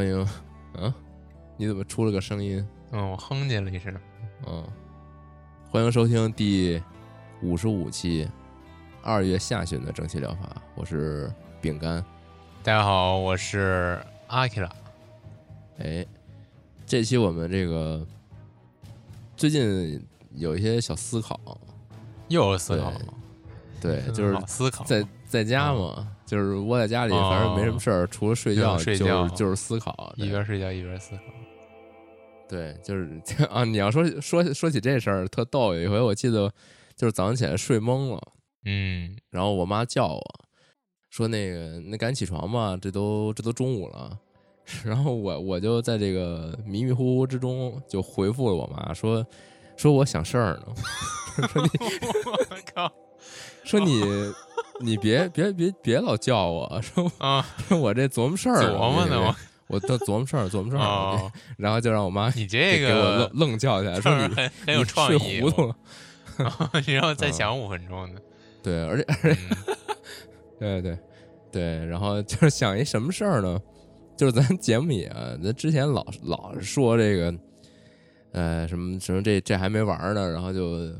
欢迎啊！你怎么出了个声音？嗯，我哼唧了一声。嗯，欢迎收听第五十五期二月下旬的蒸汽疗法，我是饼干。大家好，我是阿基拉。哎，这期我们这个最近有一些小思考，又有思考，对，就是思考，在在家嘛，就是窝在家里，反正没什么事儿，除了睡觉，睡觉就是思考，一边睡觉一边思考。对，就是啊，你要说说说起这事儿，特逗。有一回我记得，就是早上起来睡懵了，嗯，然后我妈叫我说：“那个，那赶紧起床吧，这都这都中午了。”然后我我就在这个迷迷糊糊之中就回复了我妈说：“说我想事儿呢。”说你，我靠，说你你别别别别老叫我说啊，我这琢磨事儿琢磨呢，我我都琢磨事儿琢磨事儿，然后就让我妈你这个给我愣愣叫起来，说你很有创意，糊涂了，然后再想五分钟呢。对，而且而且 对对对，然后就是 想一什么事儿呢？就是咱节目里啊，咱之前老老是说这个，呃，什么什么这这还没玩呢，然后就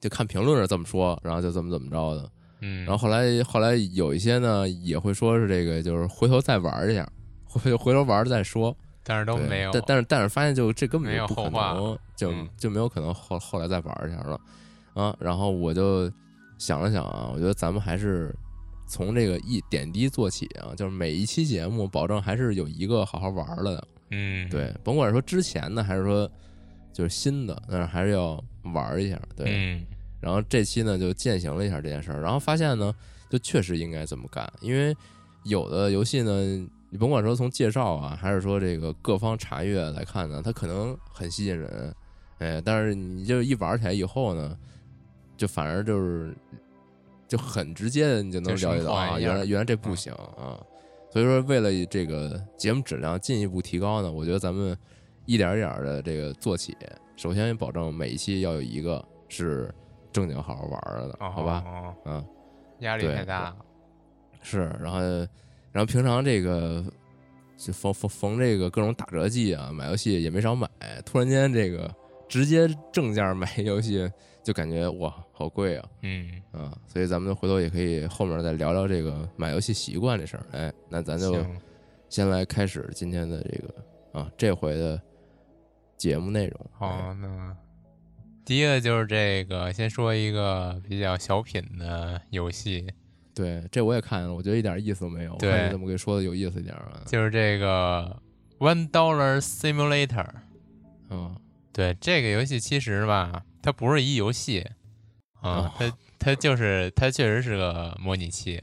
就看评论是这么说，然后就怎么怎么着的，嗯，然后后来后来有一些呢也会说是这个，就是回头再玩一下，回回头玩再说，但是都没有，但但是但是发现就这根本就不可能，就就没有可能后后来再玩一下了啊，然后我就想了想啊，我觉得咱们还是。从这个一点滴做起啊，就是每一期节目，保证还是有一个好好玩了的。嗯，对，甭管说之前的还是说就是新的，但是还是要玩一下。对，然后这期呢就践行了一下这件事儿，然后发现呢，就确实应该这么干，因为有的游戏呢，你甭管说从介绍啊，还是说这个各方查阅来看呢，它可能很吸引人，哎，但是你就一玩起来以后呢，就反而就是。就很直接的，你就能了解到啊，原来原来这不行啊，所以说为了这个节目质量进一步提高呢，我觉得咱们一点一点的这个做起，首先保证每一期要有一个是正经好好玩的，好吧？嗯，压力太大，是，然后然后平常这个就逢逢逢这个各种打折季啊，买游戏也没少买，突然间这个直接正价买游戏。就感觉哇，好贵啊！嗯啊，所以咱们回头也可以后面再聊聊这个买游戏习惯这事儿。哎，那咱就先来开始今天的这个啊这回的节目内容。好，那第一个就是这个，先说一个比较小品的游戏。对，这我也看了，我觉得一点意思都没有。对，怎么给说的有意思一点啊？就是这个 One Dollar Simulator。嗯，对，这个游戏其实吧。它不是一游戏，啊，它它就是它确实是个模拟器，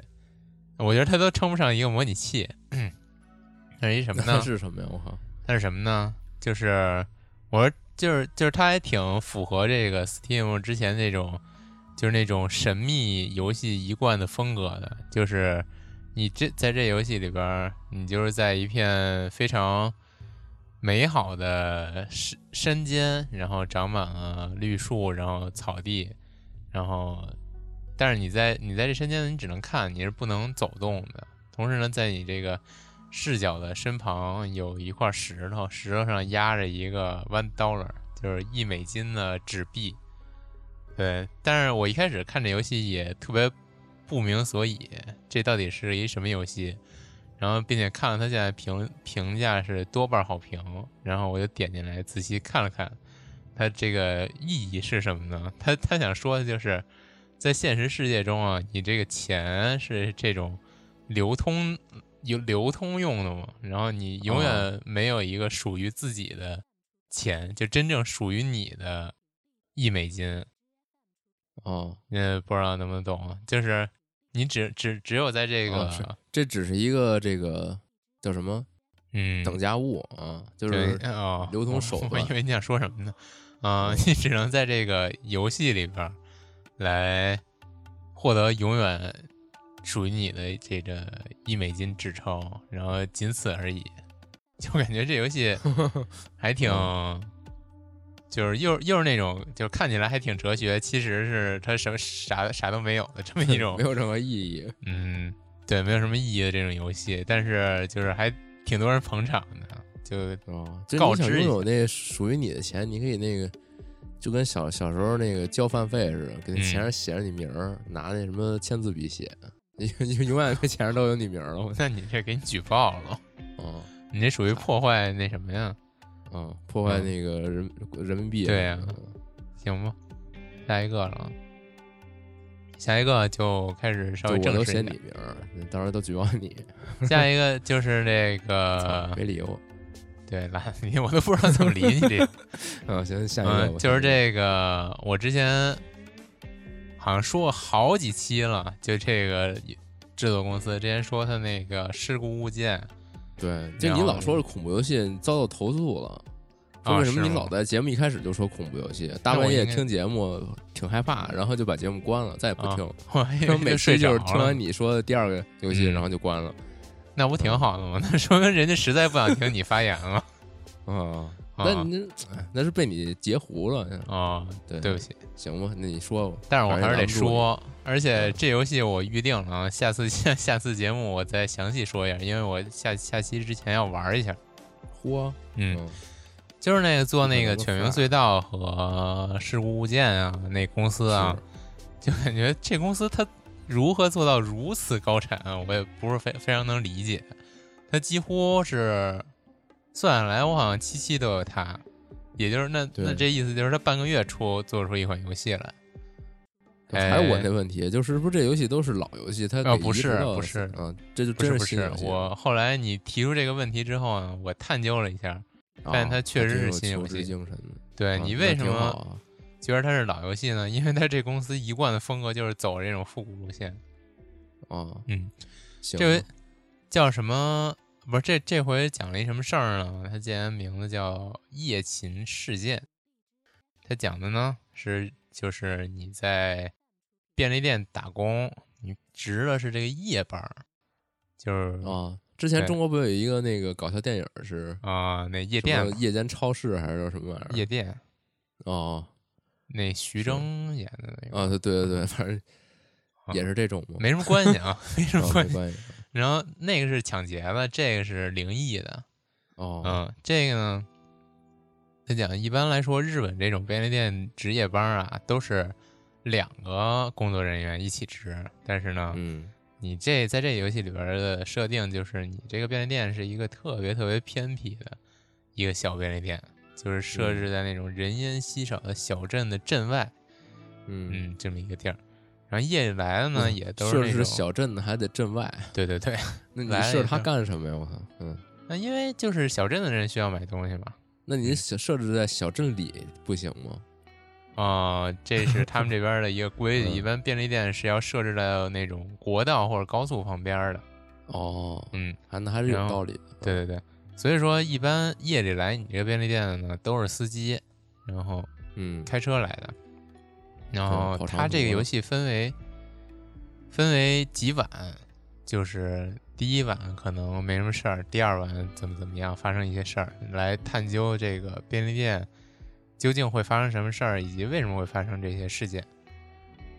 我觉得它都称不上一个模拟器，那是一什么呢？是什么呀？我靠，它是什么呢？就是我说就是就是它还挺符合这个 Steam 之前那种就是那种神秘游戏一贯的风格的，就是你这在这游戏里边，你就是在一片非常。美好的山山间，然后长满了绿树，然后草地，然后，但是你在你在这山间，你只能看，你是不能走动的。同时呢，在你这个视角的身旁有一块石头，石头上压着一个 one dollar，就是一美金的纸币。对，但是我一开始看这游戏也特别不明所以，这到底是一什么游戏？然后，并且看了他现在评评价是多半好评，然后我就点进来仔细看了看，他这个意义是什么呢？他他想说的就是，在现实世界中啊，你这个钱是这种流通有流通用的嘛，然后你永远没有一个属于自己的钱，就真正属于你的一美金。哦，那，不知道能不能懂，就是。你只只只有在这个，这只是一个这个叫什么？嗯，等价物啊，就是啊，流通手段。因为你想说什么呢？啊，你只能在这个游戏里边来获得永远属于你的这个一美金纸钞，然后仅此而已。就感觉这游戏 还挺。就是又又是那种，就看起来还挺哲学，其实是它什么啥啥都没有的这么一种，没有什么意义。嗯，对，没有什么意义的这种游戏，但是就是还挺多人捧场的，就哦，告知拥有那属于你的钱，你可以那个。就跟小小时候那个交饭费似的，给那钱上写着你名儿，拿那什么签字笔写，你你永远那钱上都有你名了。那你这给你举报了，嗯，你这属于破坏那什么呀？嗯，破坏那个人人民币。对呀，行吧，下一个了，下一个就开始稍微正式我都写你名儿，到时候都举报你。下一个就是那个 没理由。对，来你我都不知道怎么理你这个。嗯，行，下一个就是这个，我之前好像说过好几期了，就这个制作公司之前说他那个事故物件，对，就你老说是恐怖游戏遭到投诉了，说为什么你老在节目一开始就说恐怖游戏？大半夜听节目挺害怕，然后就把节目关了，再也不听。我每次就是听完你说的第二个游戏，然后就关了。那不挺好的吗？那说明人家实在不想听你发言了。啊，那你那是被你截胡了啊！对，对不起，行吧，那你说吧。但是我还是得说，而且这游戏我预定了，下次 下下次节目我再详细说一下，因为我下下期之前要玩一下。嚯，嗯，就是那个做那个《犬鸣隧道》和《事故物件》啊，那公司啊，就感觉这公司它。如何做到如此高产？我也不是非非常能理解。它几乎是算下来，我好像七期都有他，也就是那那这意思就是他半个月出做出一款游戏来。还有我那问题，就是不是这游戏都是老游戏？他不是不是，嗯，这就不是不是。我后来你提出这个问题之后呢，我探究了一下，发现它确实是新游戏。精神对你为什么？觉得它是老游戏呢，因为它这公司一贯的风格就是走这种复古路线。哦，嗯，这回叫什么？不是这这回讲了一什么事儿呢？它竟然名字叫《夜勤事件》。它讲的呢是就是你在便利店打工，你值的是这个夜班儿，就是啊。之前中国不有一个那个搞笑电影是啊，那夜店夜间超市还是叫什么玩意儿？夜店哦。那徐峥演的那个啊，对对对，反正也是这种嘛，没什么关系啊，没什么关系。然后那个是抢劫的，这个是灵异的。哦，嗯，这个呢，他讲一般来说，日本这种便利店值夜班啊，都是两个工作人员一起值。但是呢，嗯，你这在这游戏里边的设定就是，你这个便利店是一个特别特别偏僻的一个小便利店。就是设置在那种人烟稀少的小镇的镇外，嗯嗯，这么一个地儿。然后夜里来的呢，也都是设置小镇的，还得镇外。对对对，那你设置它干什么呀？我操，嗯，那因为就是小镇的人需要买东西嘛。那你设设置在小镇里不行吗？啊，这是他们这边的一个规 矩。一般便利店是要设置在那种国道或者高速旁边的。哦，嗯，还那还是有道理的。对对对。所以说，一般夜里来你这个便利店的呢，都是司机，然后嗯，开车来的。然后它这个游戏分为分为几晚，就是第一晚可能没什么事儿，第二晚怎么怎么样发生一些事儿，来探究这个便利店究竟会发生什么事儿，以及为什么会发生这些事件。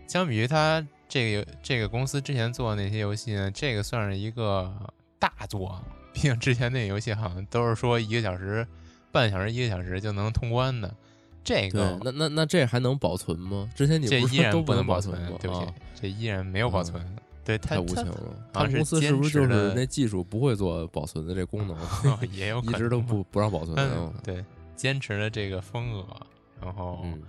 相比于它这个这个公司之前做的那些游戏呢，这个算是一个大作。毕竟之前那游戏好像都是说一个小时、半小时、一个小时就能通关的，这个那那那这还能保存吗？之前你这依然不能保存，对不起，这依然没有保存。对，太无情了。他公司是不是就是那技术不会做保存的这功能？也有可 能一直都不 不让保存。对，坚持了这个风格，然后。嗯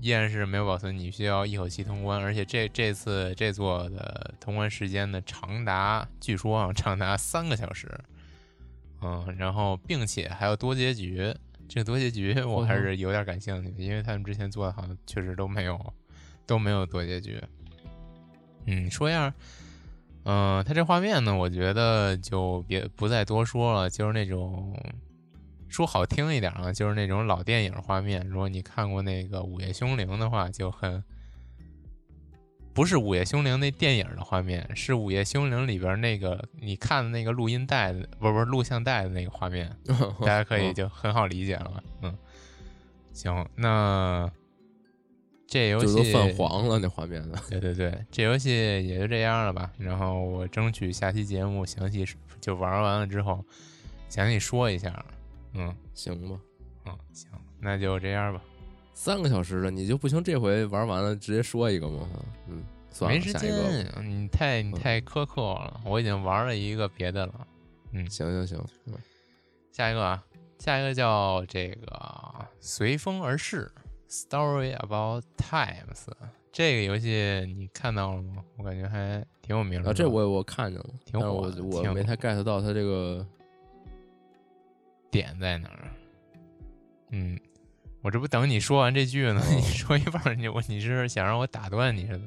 依然是没有保存，你需要一口气通关，而且这这次这座的通关时间呢，长达据说啊，长达三个小时，嗯，然后并且还有多结局，这个多结局我还是有点感兴趣，因为他们之前做的好像确实都没有都没有多结局。嗯，说一下，嗯，它这画面呢，我觉得就别不再多说了，就是那种。说好听一点啊，就是那种老电影画面。如果你看过那个《午夜凶铃》的话，就很不是《午夜凶铃》那电影的画面，是《午夜凶铃》里边那个你看的那个录音带的，不是不是录像带的那个画面，大家可以就很好理解了。嗯，行，那这游戏都泛黄了，那画面的。对对对，这游戏也就这样了吧。然后我争取下期节目详细就玩完了之后详细说一下。嗯，行吧。嗯，行，那就这样吧。三个小时了，你就不行？这回玩完了直接说一个吗？嗯，算了，没时间。你太你太苛刻了。我已经玩了一个别的了。嗯，行行行。下一个啊，下一个叫这个随风而逝。Story about times，这个游戏你看到了吗？我感觉还挺有名的。啊，这我我看见了，挺火。我我没太 get 到它这个点在哪儿。嗯，我这不等你说完这句呢？你说一半，你我你是想让我打断你似的？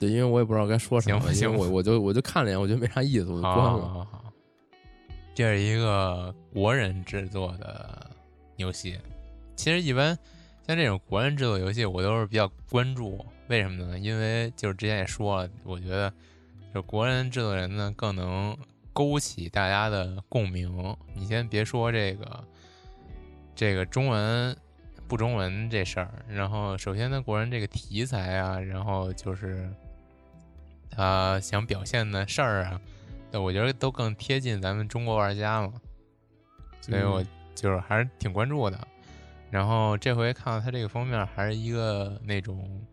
对，因为我也不知道该说什么。行行，我我就我就看了一眼，我觉得没啥意思，我就关了。好，好，这是一个国人制作的游戏，其实一般。像这种国人制作游戏，我都是比较关注。为什么呢？因为就是之前也说了，我觉得就国人制作人呢更能勾起大家的共鸣。你先别说这个这个中文不中文这事儿，然后首先呢，国人这个题材啊，然后就是他想表现的事儿啊，我觉得都更贴近咱们中国玩家嘛，所以我就是还是挺关注的。然后这回看到他这个封面，还是一个那种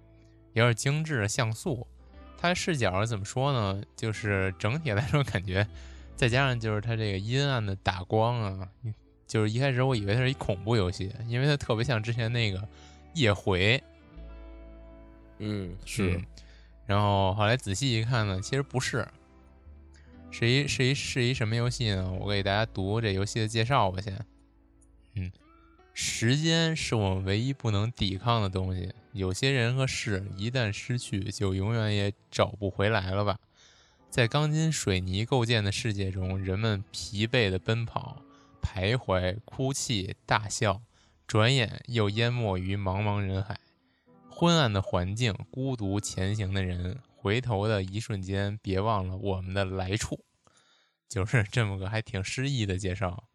有点精致的像素。它视角怎么说呢？就是整体来说感觉，再加上就是它这个阴暗的打光啊，就是一开始我以为它是一恐怖游戏，因为它特别像之前那个《夜回》。嗯，是。然后后来仔细一看呢，其实不是，是一是一是一什么游戏呢？我给大家读这游戏的介绍吧，先。嗯。时间是我们唯一不能抵抗的东西。有些人和事一旦失去，就永远也找不回来了吧？在钢筋水泥构建的世界中，人们疲惫的奔跑、徘徊、哭泣、大笑，转眼又淹没于茫茫人海。昏暗的环境，孤独前行的人，回头的一瞬间，别忘了我们的来处。就是这么个还挺诗意的介绍，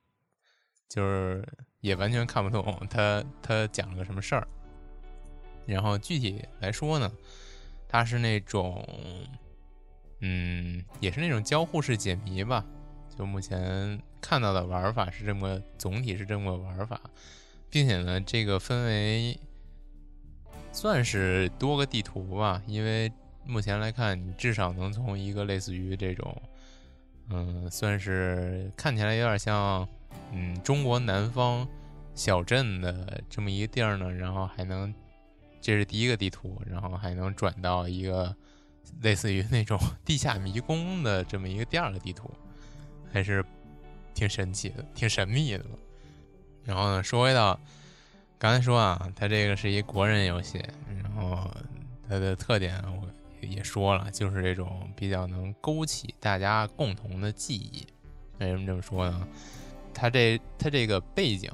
就是。也完全看不懂他他讲了个什么事儿，然后具体来说呢，他是那种，嗯，也是那种交互式解谜吧。就目前看到的玩法是这么，总体是这么个玩法，并且呢，这个分为算是多个地图吧，因为目前来看，你至少能从一个类似于这种，嗯，算是看起来有点像。嗯，中国南方小镇的这么一个地儿呢，然后还能，这是第一个地图，然后还能转到一个类似于那种地下迷宫的这么一个第二个地图，还是挺神奇的，挺神秘的。然后呢，说回到刚才说啊，它这个是一国人游戏，然后它的特点我也说了，就是这种比较能勾起大家共同的记忆。为什么这么说呢？它这它这个背景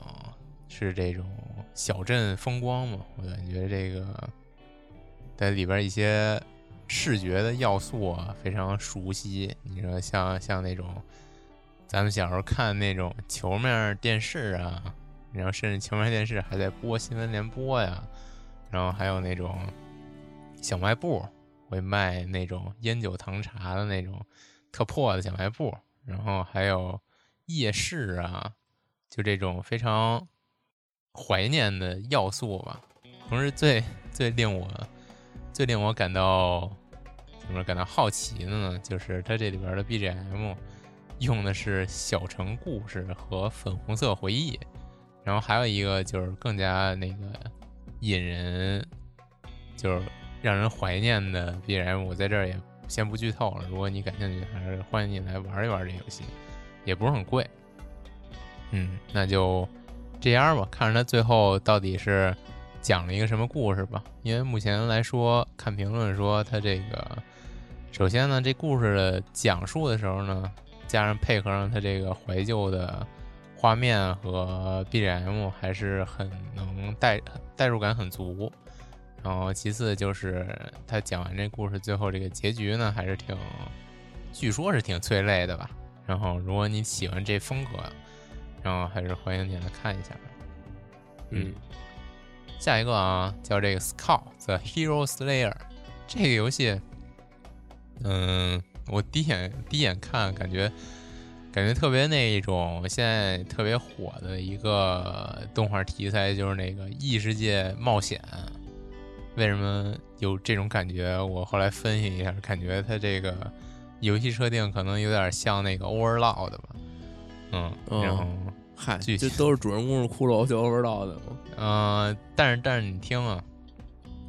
是这种小镇风光嘛？我感觉这个在里边一些视觉的要素啊非常熟悉。你说像像那种咱们小时候看那种球面电视啊，然后甚至球面电视还在播新闻联播呀，然后还有那种小卖部会卖那种烟酒糖茶的那种特破的小卖部，然后还有。夜市啊，就这种非常怀念的要素吧。同时，最最令我最令我感到怎么感到好奇的呢？就是它这里边的 BGM 用的是《小城故事》和《粉红色回忆》，然后还有一个就是更加那个引人，就是让人怀念的 BGM。我在这儿也先不剧透了。如果你感兴趣，还是欢迎你来玩一玩这游戏。也不是很贵，嗯，那就这样吧。看着它最后到底是讲了一个什么故事吧。因为目前来说，看评论说它这个，首先呢，这故事的讲述的时候呢，加上配合上他这个怀旧的画面和 BGM，还是很能代代入感很足。然后其次就是他讲完这故事最后这个结局呢，还是挺，据说是挺催泪的吧。然后，如果你喜欢这风格，然后还是欢迎你来看一下。嗯，下一个啊，叫这个 Scout The Hero Slayer 这个游戏，嗯，我第一眼第一眼看感觉感觉特别那一种现在特别火的一个动画题材，就是那个异世界冒险。为什么有这种感觉？我后来分析一下，感觉它这个游戏设定可能有点像那个 Overlord 吧。嗯，然后嗨，这都是主人公是骷髅就 Overlord 吗？嗯，但是但是你听啊，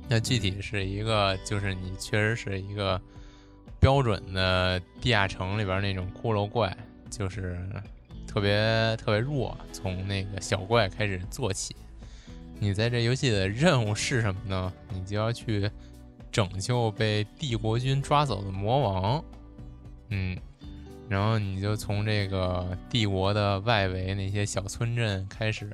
那具体是一个，就是你确实是一个标准的地下城里边那种骷髅怪，就是特别特别弱，从那个小怪开始做起。你在这游戏的任务是什么呢？你就要去拯救被帝国军抓走的魔王，嗯，然后你就从这个帝国的外围那些小村镇开始，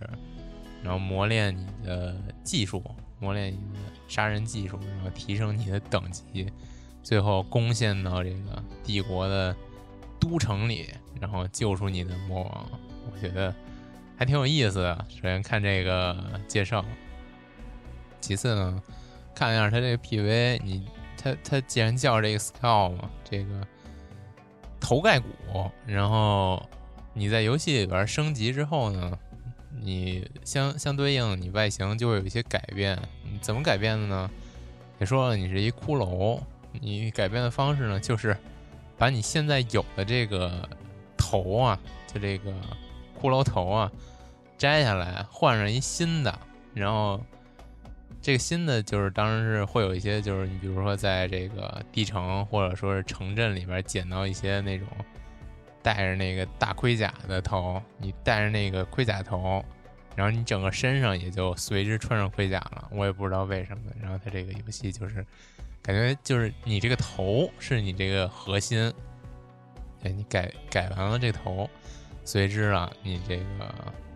然后磨练你的技术，磨练你的杀人技术，然后提升你的等级，最后攻陷到这个帝国的都城里，然后救出你的魔王。我觉得。还挺有意思的。首先看这个介绍，其次呢，看一下它这个 PV。你它它既然叫这个 Skull 嘛，这个头盖骨，然后你在游戏里边升级之后呢，你相相对应你外形就会有一些改变。怎么改变的呢？也说，你是一骷髅，你改变的方式呢，就是把你现在有的这个头啊，就这个骷髅头啊。摘下来换上一新的，然后这个新的就是当然是会有一些，就是你比如说在这个地城或者说是城镇里边捡到一些那种带着那个大盔甲的头，你带着那个盔甲头，然后你整个身上也就随之穿上盔甲了。我也不知道为什么。然后它这个游戏就是感觉就是你这个头是你这个核心，哎，你改改完了这头，随之啊你这个。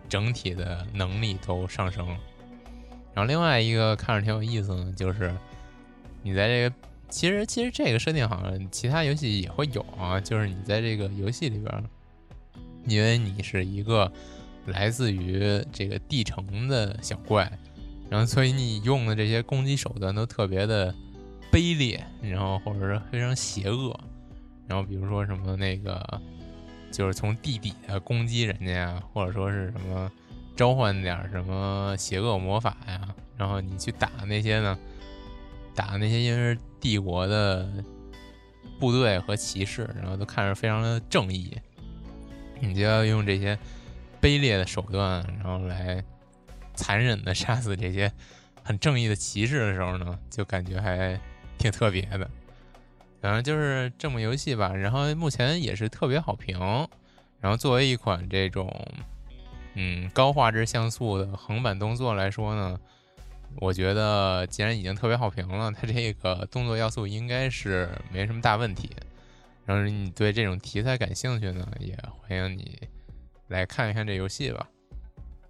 整体的能力都上升了，然后另外一个看着挺有意思的，就是你在这个其实其实这个设定好像其他游戏也会有啊，就是你在这个游戏里边，因为你是一个来自于这个地城的小怪，然后所以你用的这些攻击手段都特别的卑劣，然后或者是非常邪恶，然后比如说什么那个。就是从地底下攻击人家呀，或者说是什么召唤点什么邪恶魔法呀，然后你去打那些呢，打那些因为是帝国的部队和骑士，然后都看着非常的正义，你就要用这些卑劣的手段，然后来残忍的杀死这些很正义的骑士的时候呢，就感觉还挺特别的。反正就是这么游戏吧，然后目前也是特别好评。然后作为一款这种嗯高画质像素的横版动作来说呢，我觉得既然已经特别好评了，它这个动作要素应该是没什么大问题。然后你对这种题材感兴趣呢，也欢迎你来看一看这游戏吧。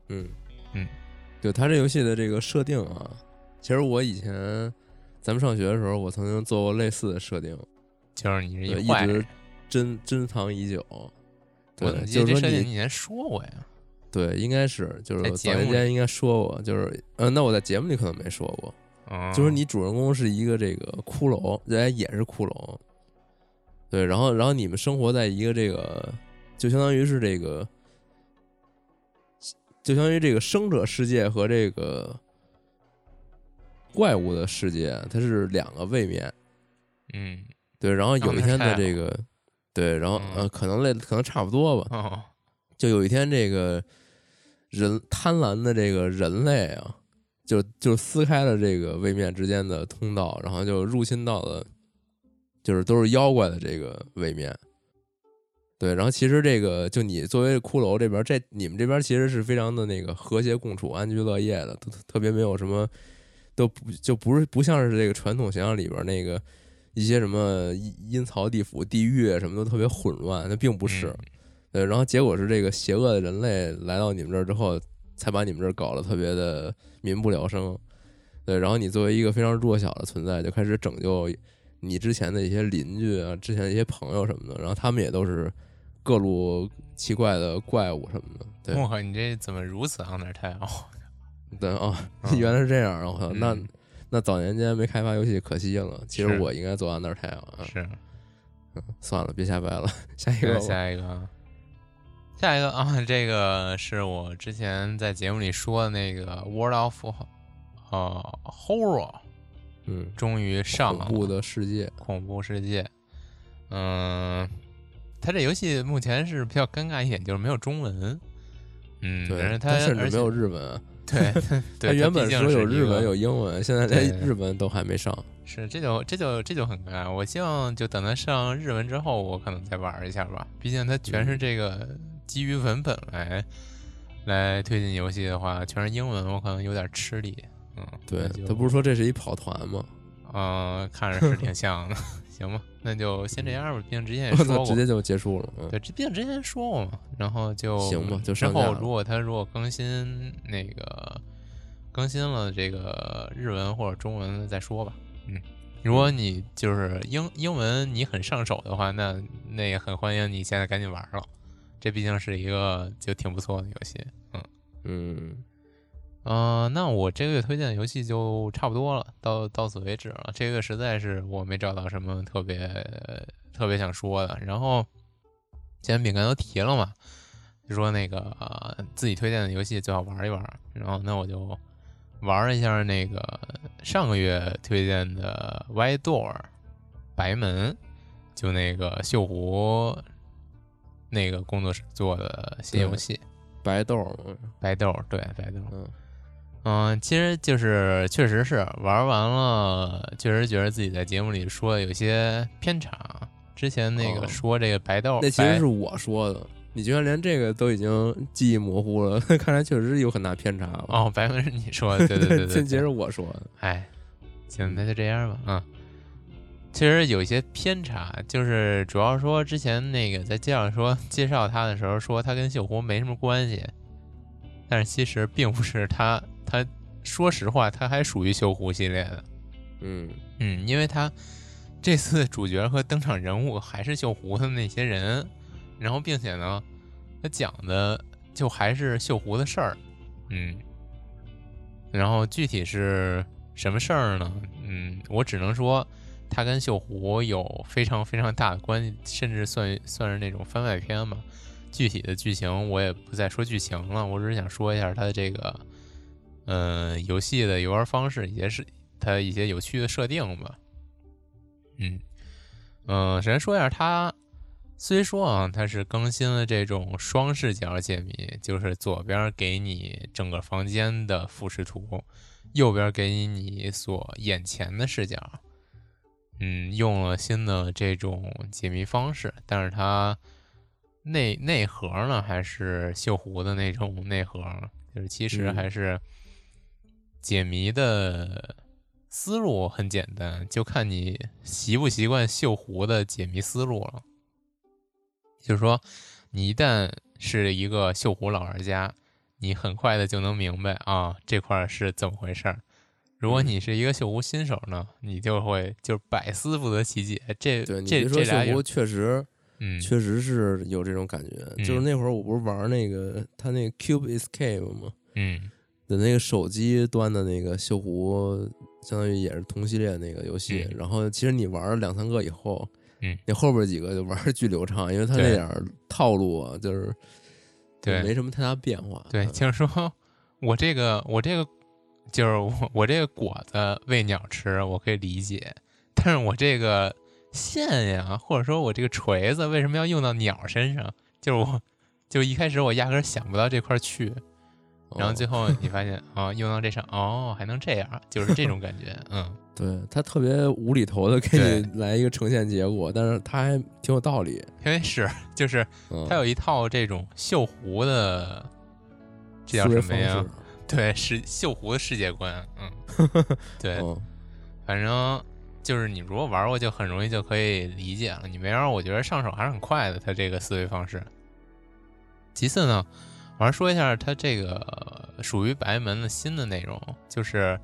嗯嗯，就它这游戏的这个设定啊，其实我以前。咱们上学的时候，我曾经做过类似的设定，就是你是一直珍珍藏已久。对，就是说你以前说过呀？对，应该是，就是早年间应该说过，就是，呃，那我在节目里可能没说过。就是你主人公是一个这个骷髅，人家也是骷髅。对，然后，然后你们生活在一个这个，就相当于是这个，就相当于这个生者世界和这个。怪物的世界，它是两个位面，嗯，对。然后有一天的这个，对，然后呃，可能类可能差不多吧。就有一天，这个人贪婪的这个人类啊，就就撕开了这个位面之间的通道，然后就入侵到了，就是都是妖怪的这个位面。对，然后其实这个就你作为骷髅这边，这你们这边其实是非常的那个和谐共处、安居乐业的，特特别没有什么。都不就不是不像是这个传统想象里边那个一些什么阴曹地府、地狱什么都特别混乱，那并不是。对，然后结果是这个邪恶的人类来到你们这儿之后，才把你们这儿搞得特别的民不聊生。对，然后你作为一个非常弱小的存在，就开始拯救你之前的一些邻居啊、之前的一些朋友什么的，然后他们也都是各路奇怪的怪物什么的。对，我靠，你这怎么如此 undertale？对哦，原来是这样。我操，那那早年间没开发游戏可惜了。其实我应该做 Undertale 啊。是，算了，别瞎掰了。下一个，下一个，下一个啊！这个是我之前在节目里说的那个 World of 呃 Horror，嗯，终于上恐怖的世界，恐怖世界。嗯，它这游戏目前是比较尴尬一点，就是没有中文。嗯，对，它甚至没有日文。对，他原本说有日文有英文，现在连日文都还没上。是，这就这就这就很尴尬。我希望就等他上日文之后，我可能再玩一下吧。毕竟它全是这个基于文本来来推进游戏的话，全是英文，我可能有点吃力。嗯，对他不是说这是一跑团吗？嗯，看着是挺像的。行吧，那就先这样吧。毕竟之前也说过，直接就结束了。对，毕竟之前说过嘛。然后就行吧，就之后如果他如果更新那个更新了这个日文或者中文再说吧。嗯，如果你就是英英文你很上手的话，那那也很欢迎你现在赶紧玩了。这毕竟是一个就挺不错的游戏。嗯嗯。嗯，那我这个月推荐的游戏就差不多了，到到此为止了。这个实在是我没找到什么特别特别想说的。然后，既然饼干都提了嘛，就说那个自己推荐的游戏最好玩一玩。然后，那我就玩一下那个上个月推荐的《White Door》白门，就那个锈湖那个工作室做的新游戏。白豆，白豆，对，白豆，嗯。嗯，其实就是确实是玩完了，确实觉得自己在节目里说的有些偏差。之前那个说这个白豆，那其实是我说的，你居然连这个都已经记忆模糊了，看来确实有很大偏差了。哦，白文是你说的，对对对对，接着我说的。哎，行，那就这样吧。嗯，其实有一些偏差，就是主要说之前那个在介绍说介绍他的时候说他跟秀湖没什么关系，但是其实并不是他。他说实话，他还属于锈湖系列的，嗯嗯，因为他这次主角和登场人物还是锈湖的那些人，然后并且呢，他讲的就还是锈湖的事儿，嗯，然后具体是什么事儿呢？嗯，我只能说他跟锈湖有非常非常大的关系，甚至算算是那种番外篇嘛。具体的剧情我也不再说剧情了，我只是想说一下它的这个。嗯，游戏的游玩方式也是它一些有趣的设定吧。嗯嗯，首先说一下，它虽说啊，它是更新了这种双视角解谜，就是左边给你整个房间的俯视图，右边给你你所眼前的视角。嗯，用了新的这种解谜方式，但是它内内核呢还是锈湖的那种内核，就是其实还是。解谜的思路很简单，就看你习不习惯锈湖的解谜思路了。就是说，你一旦是一个锈湖老玩家，你很快的就能明白啊这块是怎么回事儿。如果你是一个锈湖新手呢，你就会就是百思不得其解。这这这锈湖确实，嗯，确实是有这种感觉。就是那会儿我不是玩那个他那个 Cube Escape 吗？嗯。的那个手机端的那个锈湖，相当于也是同系列那个游戏。然后其实你玩了两三个以后，嗯，你后边几个就玩的巨流畅，因为它那点套路啊，就是对没什么太大变化。对，就是说我这个我这个就是我我这个果子喂鸟吃，我可以理解。但是我这个线呀，或者说我这个锤子为什么要用到鸟身上？就是我就一开始我压根想不到这块去。然后最后你发现啊，用到这上哦，还能这样，就是这种感觉，嗯，对他特别无厘头的给你来一个呈现结果，但是他还挺有道理，因为是就是他有一套这种锈湖的，这叫什么呀？对，是锈湖的世界观，嗯，对，反正就是你如果玩过，就很容易就可以理解了。你没玩，我觉得上手还是很快的，他这个思维方式。其次呢。我还说一下，它这个属于白门的新的内容，就是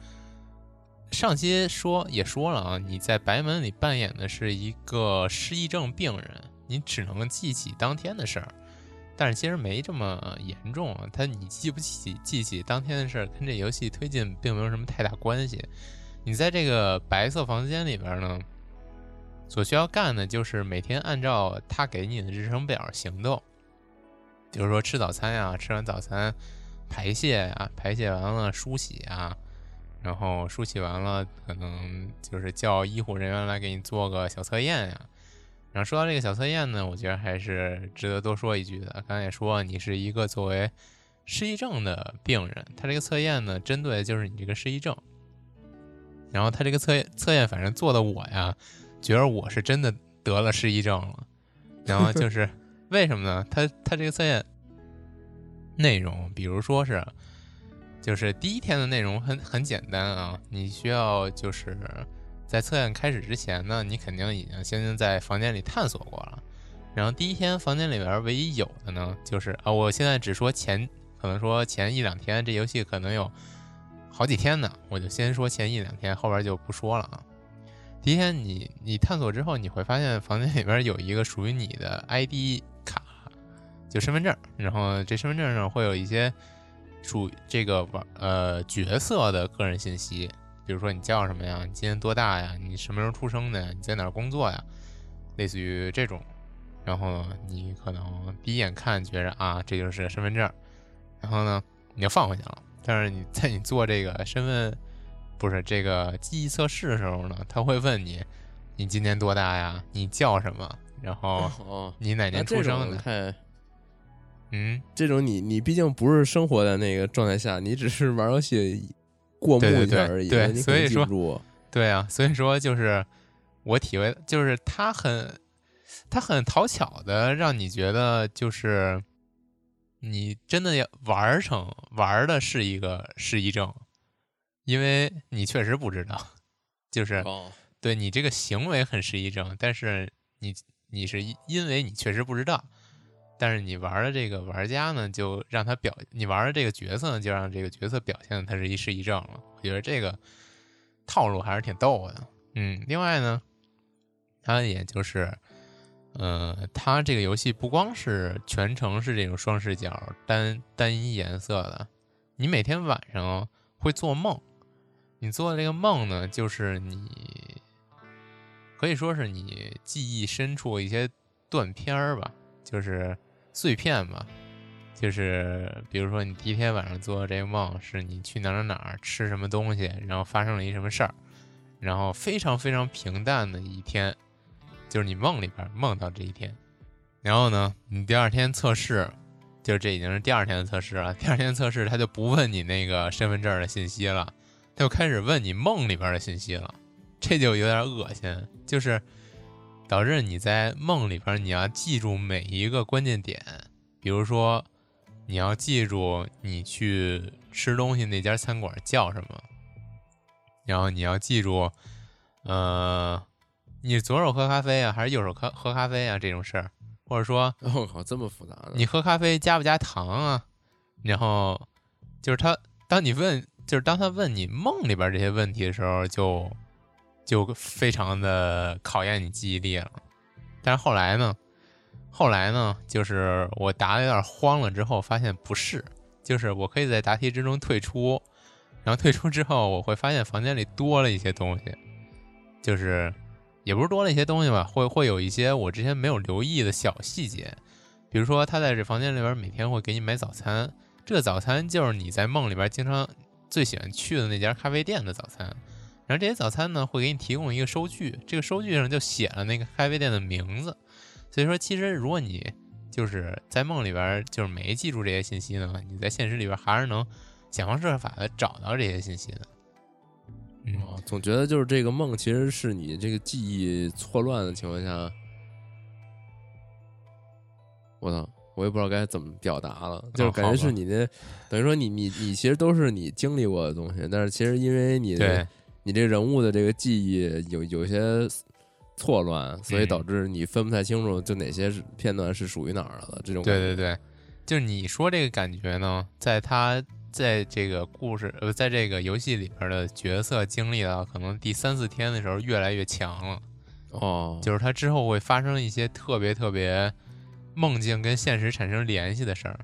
上期说也说了啊，你在白门里扮演的是一个失忆症病人，你只能记起当天的事儿，但是其实没这么严重。它你记不起记起当天的事儿，跟这游戏推进并没有什么太大关系。你在这个白色房间里边呢，所需要干的就是每天按照他给你的日程表行动。比如说吃早餐呀，吃完早餐排泄呀，排泄完了梳洗啊，然后梳洗完了可能就是叫医护人员来给你做个小测验呀。然后说到这个小测验呢，我觉得还是值得多说一句的。刚才也说你是一个作为失忆症的病人，他这个测验呢，针对的就是你这个失忆症。然后他这个测验测验，反正做的我呀，觉得我是真的得了失忆症了。然后就 是为什么呢？他他这个测验内容，比如说是，就是第一天的内容很很简单啊，你需要就是。在测验开始之前呢，你肯定已经先在房间里探索过了。然后第一天房间里边唯一有的呢，就是啊，我现在只说前，可能说前一两天，这游戏可能有好几天呢，我就先说前一两天，后边就不说了啊。第一天你你探索之后，你会发现房间里边有一个属于你的 ID 卡，就身份证。然后这身份证上会有一些属这个玩呃角色的个人信息。比如说你叫什么呀？你今年多大呀？你什么时候出生的？你在哪工作呀？类似于这种，然后你可能第一眼看觉着啊，这就是身份证，然后呢，你就放回去了。但是你在你做这个身份不是这个记忆测试的时候呢，他会问你，你今年多大呀？你叫什么？然后你哪年出生的？嗯，这种你你毕竟不是生活在那个状态下，你只是玩游戏。过目一下而已，对，所以说，对啊，所以说就是我体会，就是他很，他很讨巧的，让你觉得就是你真的要玩成玩的是一个失忆症，因为你确实不知道，就是对你这个行为很失忆症，但是你你是因为你确实不知道。但是你玩的这个玩家呢，就让他表你玩的这个角色呢，就让这个角色表现他是一失忆症了。我觉得这个套路还是挺逗的。嗯，另外呢，他也就是，呃，它这个游戏不光是全程是这种双视角单单一颜色的，你每天晚上会做梦，你做的这个梦呢，就是你可以说是你记忆深处一些断片儿吧，就是。碎片吧，就是比如说你第一天晚上做的这个梦，是你去哪儿哪儿吃什么东西，然后发生了一什么事儿，然后非常非常平淡的一天，就是你梦里边梦到这一天，然后呢，你第二天测试，就是这已经是第二天的测试了。第二天测试他就不问你那个身份证的信息了，他就开始问你梦里边的信息了，这就有点恶心，就是。导致你在梦里边，你要记住每一个关键点，比如说，你要记住你去吃东西那家餐馆叫什么，然后你要记住，呃，你左手喝咖啡啊，还是右手喝喝咖啡啊这种事儿，或者说，我靠，这么复杂的，你喝咖啡加不加糖啊？然后就是他，当你问，就是当他问你梦里边这些问题的时候，就。就非常的考验你记忆力了，但是后来呢，后来呢，就是我答的有点慌了之后，发现不是，就是我可以在答题之中退出，然后退出之后，我会发现房间里多了一些东西，就是也不是多了一些东西吧，会会有一些我之前没有留意的小细节，比如说他在这房间里边每天会给你买早餐，这个早餐就是你在梦里边经常最喜欢去的那家咖啡店的早餐。然后这些早餐呢，会给你提供一个收据，这个收据上就写了那个咖啡店的名字。所以说，其实如果你就是在梦里边就是没记住这些信息呢，你在现实里边还是能想方设法的找到这些信息的。嗯，总觉得就是这个梦其实是你这个记忆错乱的情况下，我操，我也不知道该怎么表达了，就是感觉是你的，等于说你你你其实都是你经历过的东西，但是其实因为你的。你这人物的这个记忆有有些错乱，所以导致你分不太清楚就哪些片段是属于哪儿的这种。对对对，就是你说这个感觉呢，在他在这个故事呃，在这个游戏里边的角色经历到可能第三四天的时候越来越强了。哦，就是他之后会发生一些特别特别梦境跟现实产生联系的事儿。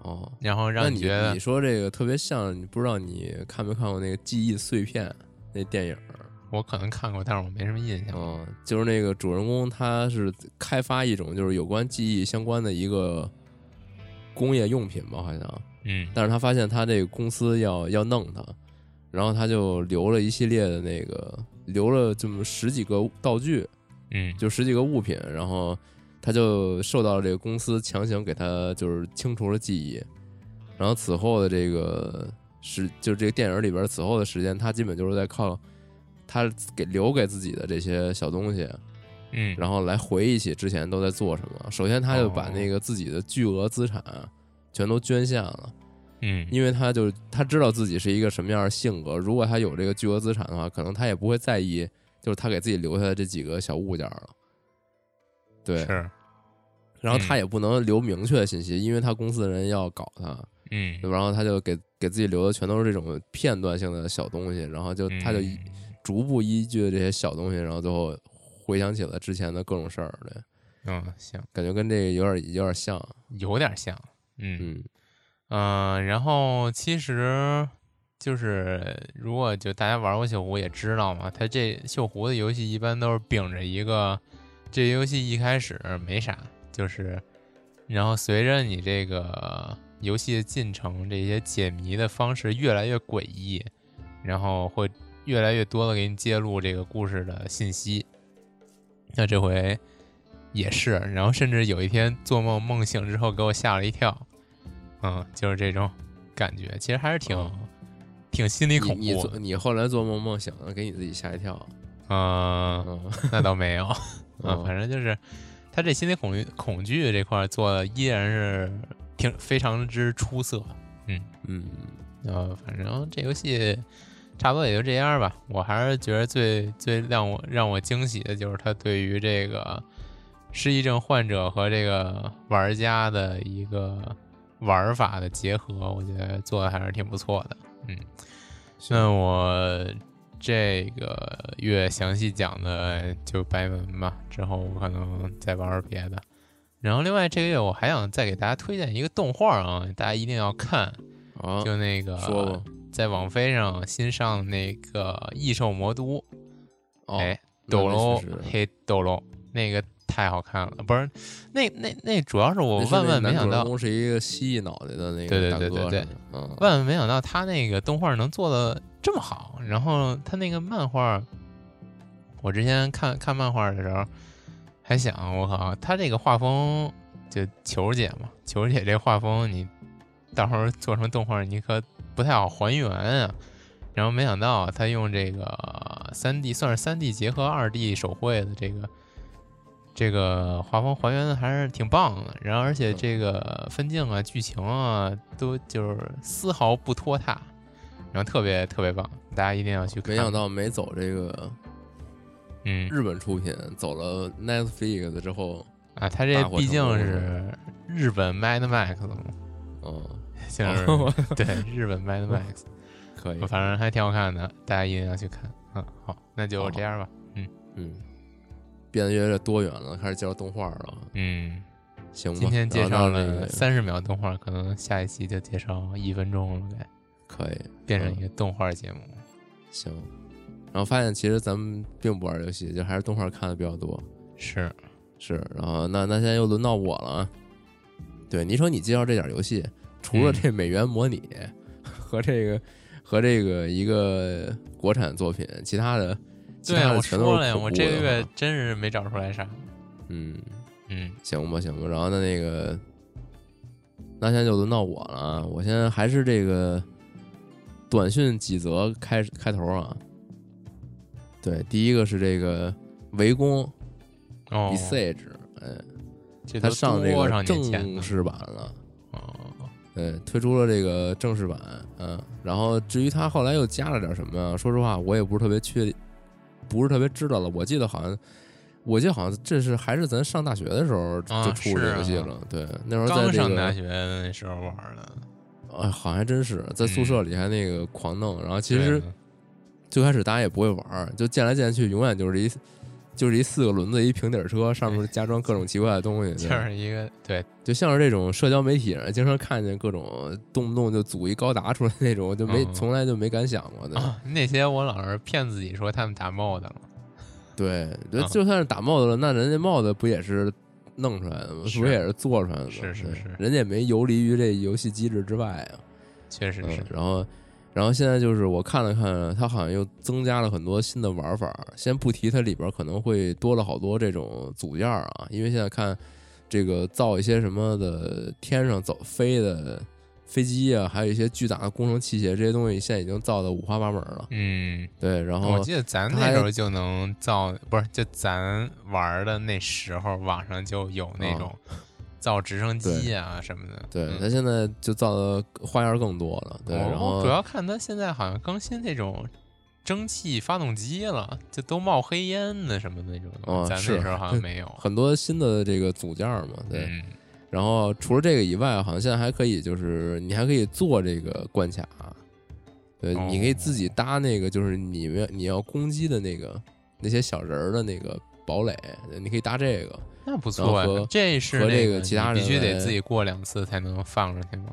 哦，然后让你觉得你说这个特别像，你不知道你看没看过那个《记忆碎片》那电影？我可能看过，但是我没什么印象。嗯，就是那个主人公他是开发一种就是有关记忆相关的一个工业用品吧，好像。嗯。但是他发现他这个公司要要弄他，然后他就留了一系列的那个留了这么十几个道具，嗯，就十几个物品，然后。他就受到了这个公司强行给他就是清除了记忆，然后此后的这个时就是这个电影里边此后的时间，他基本就是在靠他给留给自己的这些小东西，嗯，然后来回忆起之前都在做什么。首先，他就把那个自己的巨额资产全都捐献了，嗯，因为他就他知道自己是一个什么样的性格，如果他有这个巨额资产的话，可能他也不会在意，就是他给自己留下的这几个小物件了。对，是，然后他也不能留明确的信息，因为他公司的人要搞他，嗯，然后他就给给自己留的全都是这种片段性的小东西，然后就他就逐步依据这些小东西，然后最后回想起了之前的各种事儿，对，嗯，行，感觉跟这个有点有点像，有点像，嗯嗯嗯，然后其实就是如果就大家玩过锈湖也知道嘛，它这锈湖的游戏一般都是秉着一个。这游戏一开始没啥，就是，然后随着你这个游戏的进程，这些解谜的方式越来越诡异，然后会越来越多的给你揭露这个故事的信息。那这回也是，然后甚至有一天做梦梦醒之后给我吓了一跳，嗯，就是这种感觉，其实还是挺挺心理恐怖。你你你后来做梦梦醒了，给你自己吓一跳？嗯，那倒没有。嗯，反正就是，他这心理恐惧恐惧这块做的依然是挺非常之出色，嗯嗯，呃，反正这游戏差不多也就这样吧。我还是觉得最最让我让我惊喜的就是他对于这个失忆症患者和这个玩家的一个玩法的结合，我觉得做的还是挺不错的。嗯，那我。这个月详细讲的就白文吧，之后我可能再玩玩别的。然后另外这个月我还想再给大家推荐一个动画啊，大家一定要看，就那个在网飞上新上那个《异兽魔都》，哎，斗罗黑斗罗那个太好看了，不是那那那主要是我万万没想到是一个蜥蜴脑袋的那个对对对对对，万万没想到他那个动画能做的。这么好，然后他那个漫画，我之前看看漫画的时候，还想我靠，他这个画风就球姐嘛，球姐这画风，你到时候做成动画，你可不太好还原啊。然后没想到他用这个三 D，算是三 D 结合二 D 手绘的这个这个画风还原的还是挺棒的。然后而且这个分镜啊、剧情啊，都就是丝毫不拖沓。然后特别特别棒，大家一定要去看。没想到没走这个，嗯，日本出品，走了 Netflix 之后啊，他这毕竟是日本 Mad Max 嘛，哦，就是对日本 Mad Max，可以，反正还挺好看的，大家一定要去看。嗯，好，那就这样吧。嗯嗯，变得越来越多元了，开始介绍动画了。嗯，行吧。今天介绍了三十秒动画，可能下一期就介绍一分钟了，该。可以变成一个动画节目，行。然后发现其实咱们并不玩游戏，就还是动画看的比较多。是是，然后那那现在又轮到我了。对，你说你介绍这点游戏，除了这美元模拟 和这个和这个一个国产作品，其他的，对，我说了呀，我这个月真是没找出来啥。嗯嗯，行吧行吧。然后那那个，那现在就轮到我了。我现在还是这个。短讯几则开开头啊，对，第一个是这个围攻哦，Besiege，哎，他上这个正式版了，哦，对，推出了这个正式版，嗯，然后至于他后来又加了点什么呀？说实话，我也不是特别确，不是特别知道了。我记得好像，我记得好像这是还是咱上大学的时候就出这游戏了，对，那时候刚上大学那时候玩的。哎，好像还真是在宿舍里还那个狂弄，然后其实最开始大家也不会玩，就见来见去，永远就是一就是一四个轮子一平底车，上面加装各种奇怪的东西，就是一个对，就像是这种社交媒体上经常看见各种动不动就组一高达出来那种，就没从来就没敢想过的。那些我老是骗自己说他们打帽子了，对，就算是打帽子了，那人家帽子不也是弄出来的吗？不是也是做出来的吗？是是是，人家也没游离于这游戏机制之外啊。确实是，然后。然后现在就是我看了看，它好像又增加了很多新的玩法。先不提它里边可能会多了好多这种组件啊，因为现在看这个造一些什么的天上走飞的飞机啊，还有一些巨大的工程器械，这些东西现在已经造的五花八门了。嗯，对。然后我记得咱那时候就能造，不是就咱玩的那时候，网上就有那种。造直升机啊什么的，对他现在就造的花样更多了。对，然后主要看他现在好像更新这种蒸汽发动机了，就都冒黑烟的什么那种。哦，咱那时候好像没有很多新的这个组件嘛。对，然后除了这个以外，好像现在还可以，就是你还可以做这个关卡。对，你可以自己搭那个，就是你们你要攻击的那个那些小人儿的那个堡垒，你可以搭这个。那不错呀，这是和这个其他人必须得自己过两次才能放上去吗？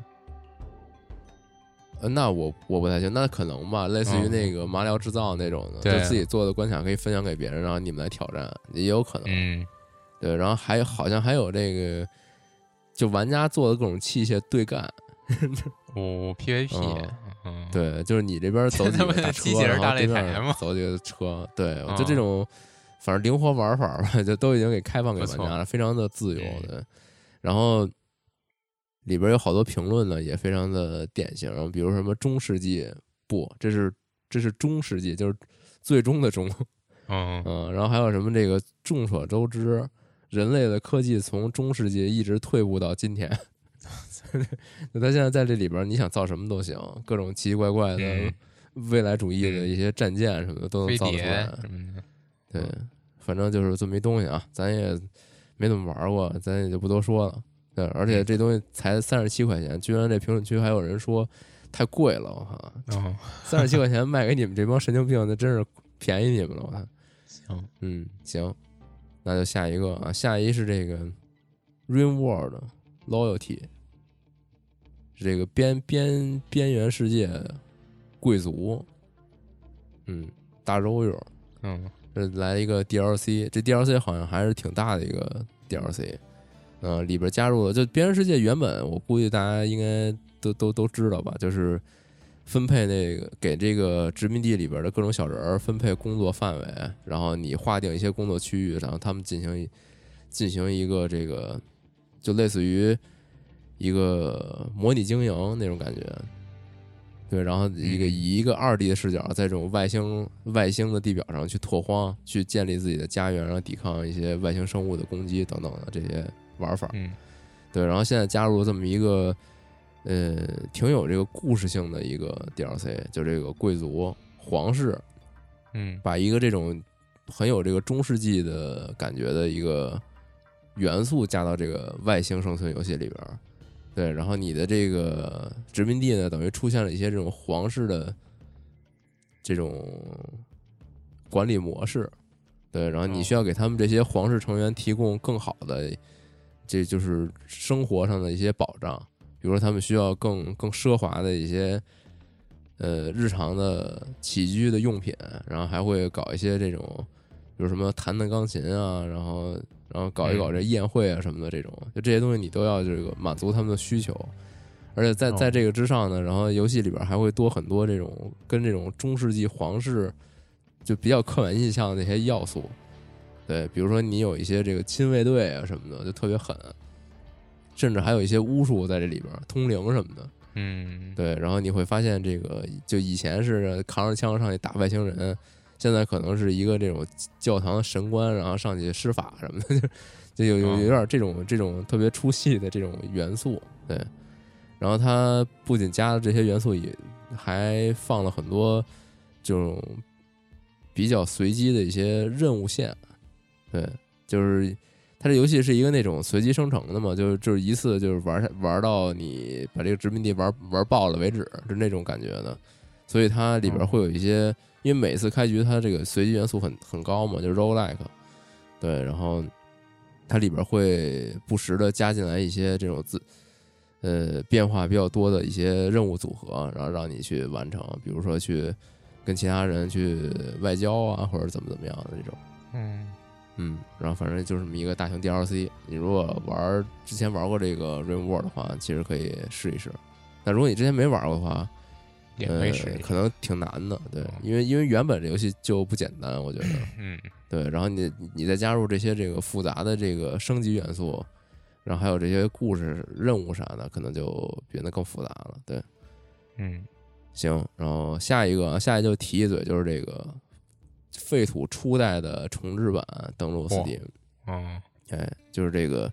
呃，那我我不太清，那可能吧，类似于那个马里奥制造那种的，就自己做的关卡可以分享给别人，然后你们来挑战，也有可能。嗯，对，然后还有好像还有这个，就玩家做的各种器械对干，哦，PVP，嗯，对，就是你这边走 几个大车，走几个车，对，就这种。反正灵活玩法吧，就都已经给开放给玩家了，非常的自由的。然后里边有好多评论呢，也非常的典型，比如什么中世纪不，这是这是中世纪，就是最终的中。嗯嗯，然后还有什么这个众所周知，人类的科技从中世纪一直退步到今天。那他现在在这里边，你想造什么都行，各种奇奇怪怪的未来主义的一些战舰什么的都能造出来。对。反正就是这么一东西啊，咱也没怎么玩过，咱也就不多说了。对，而且这东西才三十七块钱，居然这评论区还有人说太贵了，我靠！三十七块钱卖给你们这帮神经病，那真是便宜你们了，我看！行，嗯，行，那就下一个啊，下一是这个 Rain World Loyalty，这个边边边缘世界贵族，嗯，大肉友，嗯。这来一个 DLC，这 DLC 好像还是挺大的一个 DLC，嗯，里边加入了就边缘世界原本我估计大家应该都都都知道吧，就是分配那个给这个殖民地里边的各种小人儿分配工作范围，然后你划定一些工作区域，然后他们进行进行一个这个就类似于一个模拟经营那种感觉。对，然后一个以一个二 D 的视角，在这种外星外星的地表上去拓荒，去建立自己的家园，然后抵抗一些外星生物的攻击等等的这些玩法。嗯，对，然后现在加入了这么一个，呃，挺有这个故事性的一个 DLC，就这个贵族皇室，嗯，把一个这种很有这个中世纪的感觉的一个元素加到这个外星生存游戏里边。对，然后你的这个殖民地呢，等于出现了一些这种皇室的这种管理模式，对，然后你需要给他们这些皇室成员提供更好的，这就是生活上的一些保障，比如说他们需要更更奢华的一些呃日常的起居的用品，然后还会搞一些这种，比如什么弹弹钢琴啊，然后。然后搞一搞这宴会啊什么的，这种就这些东西你都要这个满足他们的需求，而且在在这个之上呢，然后游戏里边还会多很多这种跟这种中世纪皇室就比较刻板印象的那些要素，对，比如说你有一些这个亲卫队啊什么的，就特别狠，甚至还有一些巫术在这里边通灵什么的，嗯，对，然后你会发现这个就以前是扛着枪上去打外星人。现在可能是一个这种教堂神官，然后上去施法什么的，就 就有有有点这种这种特别出戏的这种元素，对。然后它不仅加了这些元素，也还放了很多这种比较随机的一些任务线，对，就是它这游戏是一个那种随机生成的嘛，就是就是一次就是玩玩到你把这个殖民地玩玩爆了为止，就那种感觉的。所以它里边会有一些。因为每次开局它这个随机元素很很高嘛，就是 roguelike，对，然后它里边会不时的加进来一些这种自呃变化比较多的一些任务组合，然后让你去完成，比如说去跟其他人去外交啊，或者怎么怎么样的这种。嗯嗯，然后反正就是这么一个大型 DLC。你如果玩之前玩过这个 Rain World 的话，其实可以试一试。那如果你之前没玩过的话，呃，可能挺难的。对，因为因为原本这游戏就不简单，我觉得。嗯。对，然后你你再加入这些这个复杂的这个升级元素，然后还有这些故事任务啥的，可能就变得更复杂了。对，嗯，行。然后下一个，下一就提一嘴，就是这个。废土初代的重置版登陆 Steam，嗯，哎，就是这个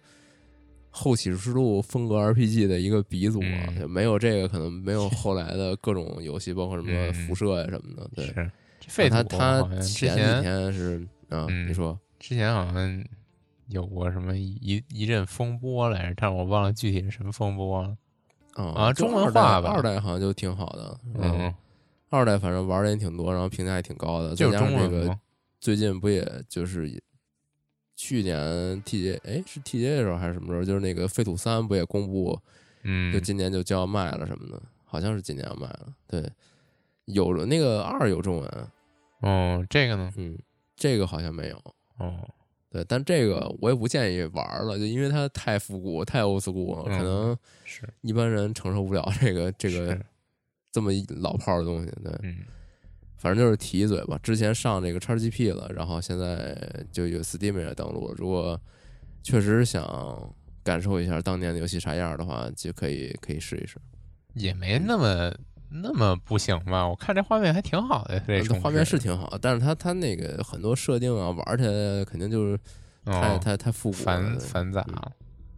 后启示录风格 RPG 的一个鼻祖啊，就没有这个可能没有后来的各种游戏，包括什么辐射呀什么的。对，废土他他前几天是啊，你说之前好像有过什么一一阵风波来着，但是我忘了具体是什么风波了。啊，中文化吧，二代好像就挺好的，嗯。二代反正玩的也挺多，然后评价也挺高的。再加上这个最近不也就是去年 TJ 哎是 TJ 的时候还是什么时候？就是那个废土三不也公布，嗯，就今年就就要卖了什么的，好像是今年要卖了。对，有了那个二有中文。哦，这个呢？嗯，这个好像没有。哦，对，但这个我也不建议玩了，就因为它太复古、太 old school 了，可能是一般人承受不了这个这个。这么老炮的东西，对，反正就是提一嘴吧。之前上这个 XGP 了，然后现在就有 Steam 也登录了。如果确实想感受一下当年的游戏啥样的话，就可以可以试一试。也没那么那么不行吧？我看这画面还挺好的，这画面是挺好，但是它它那个很多设定啊，玩起来肯定就是太太太复古繁繁杂。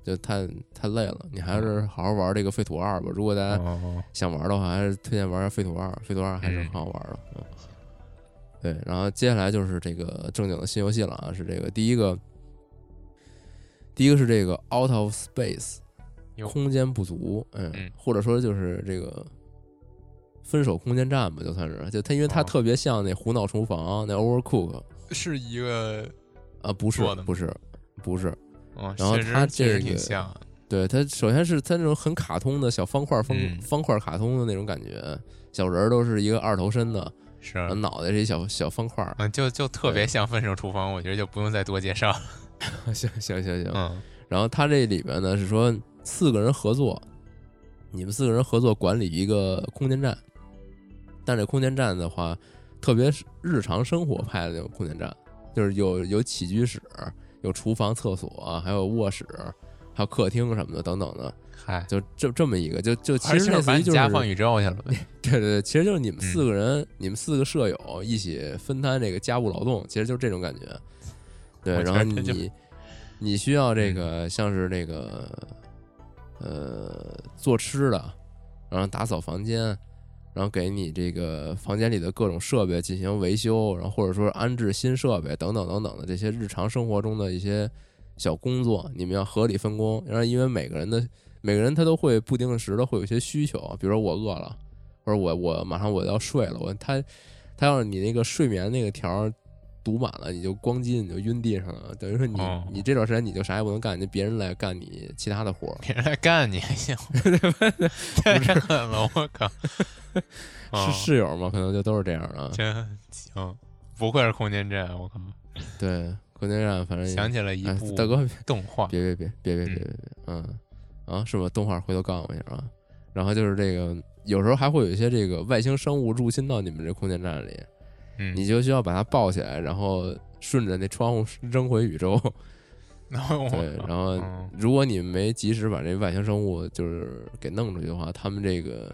就太太累了，你还是好好玩这个《废土二》吧。如果大家想玩的话，还是推荐玩《废土二》。《废土二》还是很好玩的。嗯，对。然后接下来就是这个正经的新游戏了啊，是这个第一个，第一个是这个《Out of Space》，空间不足，嗯，或者说就是这个分手空间站吧，就算是。就它，因为它特别像那《胡闹厨房》那《Overcook》，是一个啊，不是，不是，不是。然后它这个，对它首先是它那种很卡通的小方块方方块卡通的那种感觉，小人儿都是一个二头身的，是脑袋是一小小方块，嗯，就就特别像分手厨房，我觉得就不用再多介绍了。行行行行，嗯，然后它这里边呢是说四个人合作，你们四个人合作管理一个空间站，但这空间站的话，特别是日常生活派的那种空间站，就是有有起居室。有厨房、厕所，还有卧室，还有客厅什么的等等的。嗨，就这这么一个，就就其实类似于就是家放宇宙去了呗。对对对，其实就是你们四个人，你们四个舍友一起分摊这个家务劳动，其实就是这种感觉。对，然后你你需要这个像是这个呃做吃的，然后打扫房间。然后给你这个房间里的各种设备进行维修，然后或者说安置新设备等等等等的这些日常生活中的一些小工作，你们要合理分工。然后因为每个人的每个人他都会不定时的会有一些需求，比如说我饿了，或者我我马上我要睡了，我他他要是你那个睡眠那个条。堵满了，你就咣叽，你就晕地上了。等于说你你这段时间你就啥也不能干，就别人来干你其他的活儿。别人来干你还行，太狠了，我靠！是室友吗？可能就都是这样的。真行，不愧是空间站，我靠！对，空间站，反正想起了一部大哥动画。别别别别别别别别，嗯啊，是吧？动画回头告诉我一下啊。然后就是这个，有时候还会有一些这个外星生物入侵到你们这空间站里。你就需要把它抱起来，然后顺着那窗户扔回宇宙。对，然后如果你没及时把这外星生物就是给弄出去的话，他们这个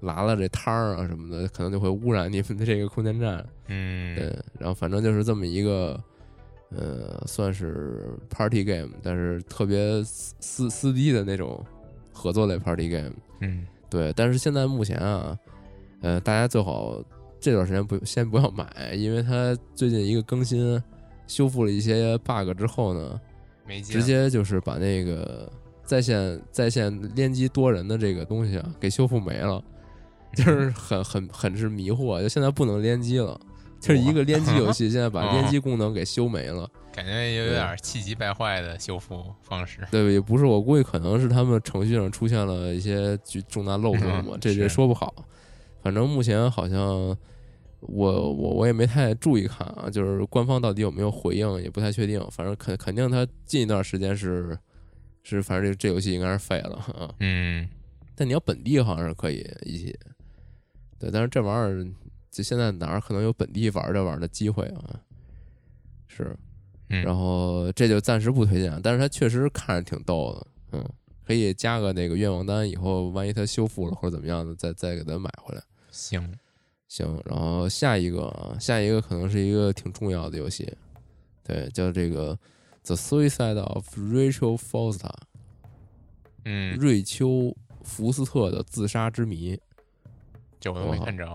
拉了这摊儿啊什么的，可能就会污染你们的这个空间站。嗯，对，然后反正就是这么一个，呃，算是 party game，但是特别撕撕逼的那种合作类 party game。嗯，对，但是现在目前啊，呃，大家最好。这段时间不先不要买，因为它最近一个更新修复了一些 bug 之后呢，直接就是把那个在线在线联机多人的这个东西啊给修复没了，就是很很很是迷惑，就现在不能联机了，就是一个联机游戏，现在把联机功能给修没了，感觉有点气急败坏的修复方式。对，也不是，我估计可能是他们程序上出现了一些重大漏洞嘛，这这说不好。反正目前好像我我我也没太注意看啊，就是官方到底有没有回应也不太确定。反正肯肯定他近一段时间是是，反正这这游戏应该是废了啊。嗯，但你要本地好像是可以一起。对，但是这玩意儿就现在哪儿可能有本地玩这玩意儿的机会啊？是，然后这就暂时不推荐，但是它确实看着挺逗的，嗯，可以加个那个愿望单，以后万一它修复了或者怎么样的，再再给它买回来。行，行，然后下一个啊，下一个可能是一个挺重要的游戏，对，叫这个《The Suicide of Rachel Foster》，嗯，瑞秋·福斯特的自杀之谜。这我都没看着，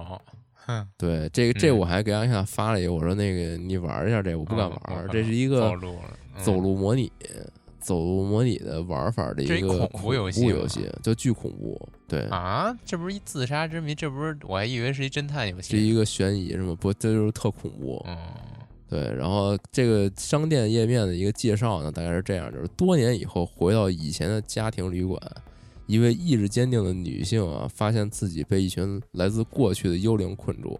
哼，对，这个这我还给阿夏发了一个，我说那个你玩一下这，我不敢玩，这是一个走路模拟，走路模拟的玩法的一个恐怖游戏，游戏就巨恐怖，对啊，这不是一自杀之谜，这不是我还以为是一侦探游戏，是一个悬疑是吗？不，这就是特恐怖，嗯，对，然后这个商店页面的一个介绍呢，大概是这样，就是多年以后回到以前的家庭旅馆。一位意志坚定的女性啊，发现自己被一群来自过去的幽灵困住，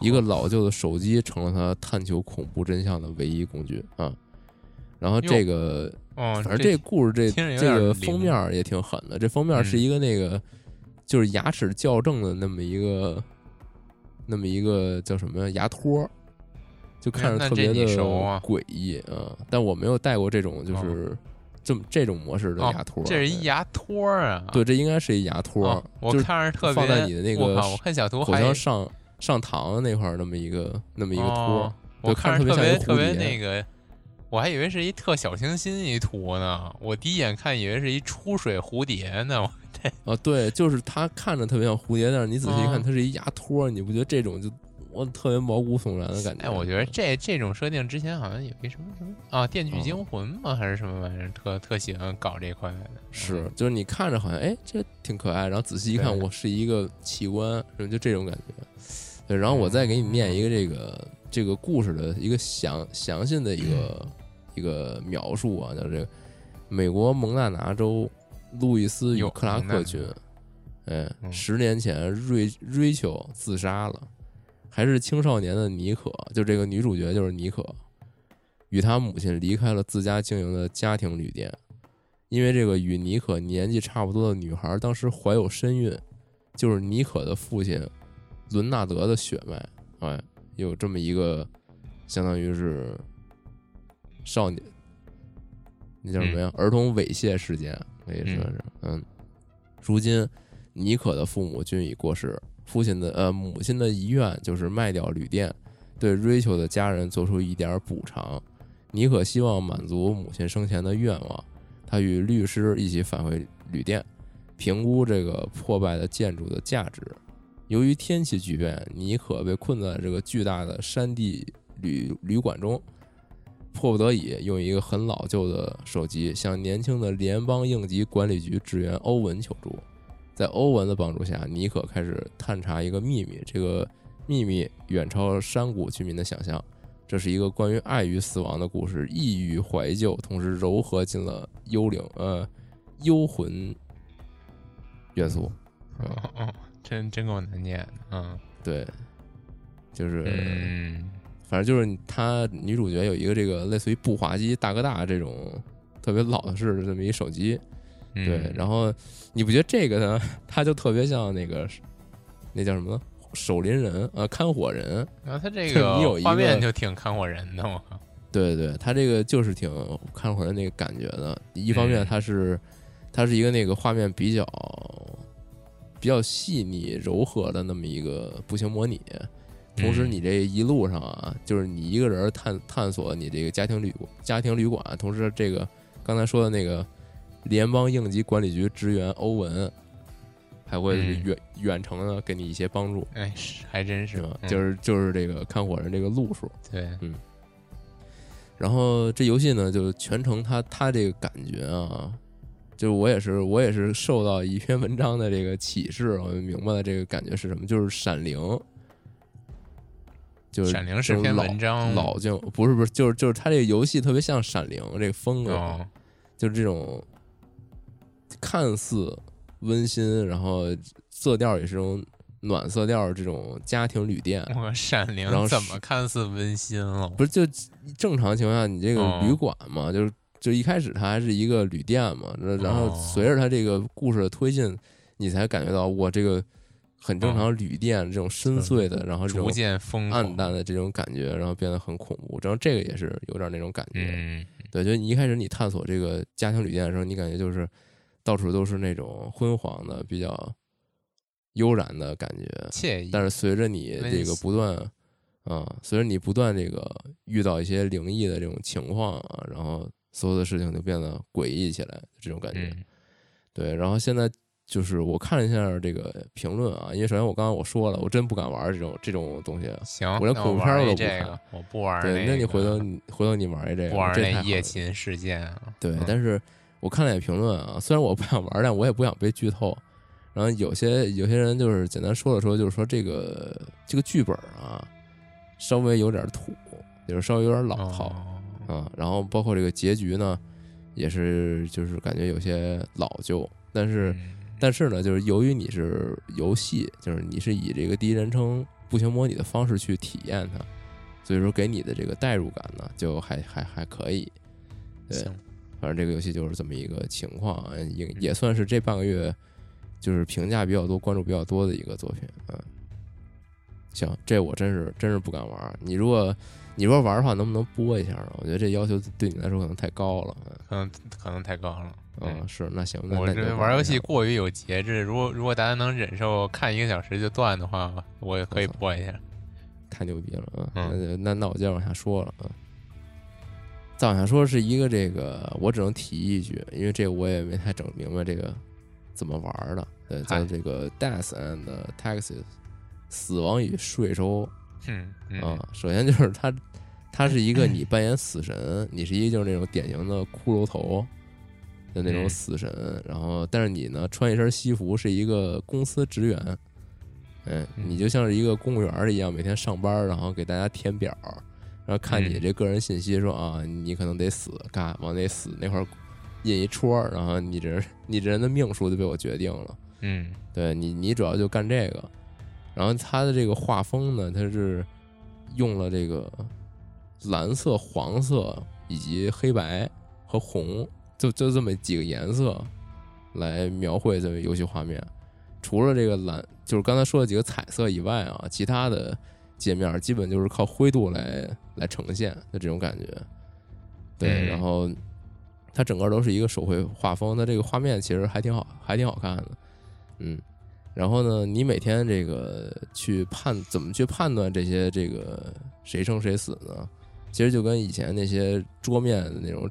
一个老旧的手机成了她探求恐怖真相的唯一工具啊。然后这个，反正这故事这这个封面也挺狠的，这封面是一个那个就是牙齿矫正的那么一个那么一个叫什么呀牙托，就看着特别的诡异啊。但我没有戴过这种就是。这么这种模式的牙托，这是一牙托啊！对，这应该是一牙托。我看着特别放在你的那个，我看小图好像上上膛那块儿那么一个那么一个托，我看着特别特别那个，我还以为是一特小清新一图呢。我第一眼看以为是一出水蝴蝶呢。我这啊，对，就是它看着特别像蝴蝶，但是你仔细一看，它是一牙托，你不觉得这种就？我特别毛骨悚然的感觉。哎，我觉得这这种设定之前好像有一什么什么啊，《电锯惊魂》吗？还是什么玩意儿？特特喜欢搞这块的。是，就是你看着好像哎，这挺可爱，然后仔细一看，我是一个器官，就这种感觉。对，然后我再给你念一个这个这个故事的一个详详细的一个一个描述啊，叫这个美国蒙大拿州路易斯与克拉克郡，哎，十年前瑞瑞秋自杀了。还是青少年的妮可，就这个女主角就是妮可，与她母亲离开了自家经营的家庭旅店，因为这个与妮可年纪差不多的女孩当时怀有身孕，就是妮可的父亲伦纳德的血脉，哎，有这么一个相当于是少年，那叫什么呀？儿童猥亵事件可以说是，嗯，如今妮可的父母均已过世。父亲的呃，母亲的遗愿就是卖掉旅店，对 Rachel 的家人做出一点补偿。妮可希望满足母亲生前的愿望，他与律师一起返回旅店，评估这个破败的建筑的价值。由于天气巨变，妮可被困在这个巨大的山地旅旅馆中，迫不得已用一个很老旧的手机向年轻的联邦应急管理局职员欧文求助。在欧文的帮助下，尼可开始探查一个秘密。这个秘密远超山谷居民的想象。这是一个关于爱与死亡的故事，异域怀旧，同时糅合进了幽灵呃幽魂元素。哦，真真够难念。嗯，对，就是，反正就是他女主角有一个这个类似于步话机大哥大这种特别老式的这么一手机。对，然后你不觉得这个呢？他就特别像那个，那叫什么守林人啊，看火人。然后他这个你有一画面就挺看火人的嘛。对对，他这个就是挺看火人那个感觉的。一方面，它是它是一个那个画面比较比较细腻柔和的那么一个步行模拟。同时，你这一路上啊，就是你一个人探探索你这个家庭旅家庭旅馆，同时这个刚才说的那个。联邦应急管理局职员欧文还会远远程的给你一些帮助，哎，是还真是，就是就是这个看火人这个路数，对，嗯。然后这游戏呢，就全程他他这个感觉啊，就是我也是我也是受到一篇文章的这个启示，我就明白了这个感觉是什么，就是《闪灵》，就是闪灵是篇文章，老就不是不是，就是就是它这个游戏特别像闪灵这个风格，就是这种看似温馨，然后色调也是种暖色调，这种家庭旅店。我闪灵怎么看似温馨了？不是就正常情况下，你这个旅馆嘛，就是就一开始它还是一个旅店嘛，然后随着它这个故事的推进，你才感觉到我这个。很正常，旅店这种深邃的，然后逐渐暗淡的这种感觉，然后变得很恐怖。然后这个也是有点那种感觉。对，就你一开始你探索这个家庭旅店的时候，你感觉就是到处都是那种昏黄的、比较悠然的感觉，惬意。但是随着你这个不断，啊，随着你不断这个遇到一些灵异的这种情况啊，然后所有的事情就变得诡异起来，这种感觉。对，然后现在。就是我看了一下这个评论啊，因为首先我刚刚我说了，我真不敢玩这种这种东西。行，我连恐怖片都不看。我不玩。对，那你回头你回头你玩一这个。玩那夜勤事件。对，但是我看了眼评论啊，虽然我不想玩，但我也不想被剧透。然后有些有些人就是简单说了说，就是说这个这个剧本啊，稍微有点土，就是稍微有点老套啊。然后包括这个结局呢，也是就是感觉有些老旧，但是。但是呢，就是由于你是游戏，就是你是以这个第一人称步行模拟的方式去体验它，所以说给你的这个代入感呢，就还还还可以。对，反正这个游戏就是这么一个情况，也也算是这半个月就是评价比较多、关注比较多的一个作品。嗯，行，这我真是真是不敢玩。你如果你说玩的话，能不能播一下呢？我觉得这要求对你来说可能太高了，可能可能太高了。嗯，是那行，那我这玩游戏过于有节制。如果如果大家能忍受看一个小时就断的话，我也可以播一下。太牛逼了啊！那那那我接着往下说了啊。再往下说是一个这个，我只能提一句，因为这个我也没太整明白这个怎么玩的。呃，叫这个《Death and Taxes》，死亡与税收。嗯啊，首先就是他，他是一个你扮演死神，你是一个就是那种典型的骷髅头。的那种死神，然后但是你呢，穿一身西服，是一个公司职员，嗯，你就像是一个公务员一样，每天上班，然后给大家填表，然后看你这个人信息，说啊，你可能得死，嘎，往那死那块印一戳，然后你这你这人的命数就被我决定了，嗯，对你，你主要就干这个，然后他的这个画风呢，他是用了这个蓝色、黄色以及黑白和红。就就这么几个颜色来描绘这个游戏画面，除了这个蓝，就是刚才说的几个彩色以外啊，其他的界面基本就是靠灰度来来呈现的这种感觉。对，然后它整个都是一个手绘画风，它这个画面其实还挺好，还挺好看的。嗯，然后呢，你每天这个去判怎么去判断这些这个谁生谁死呢？其实就跟以前那些桌面的那种。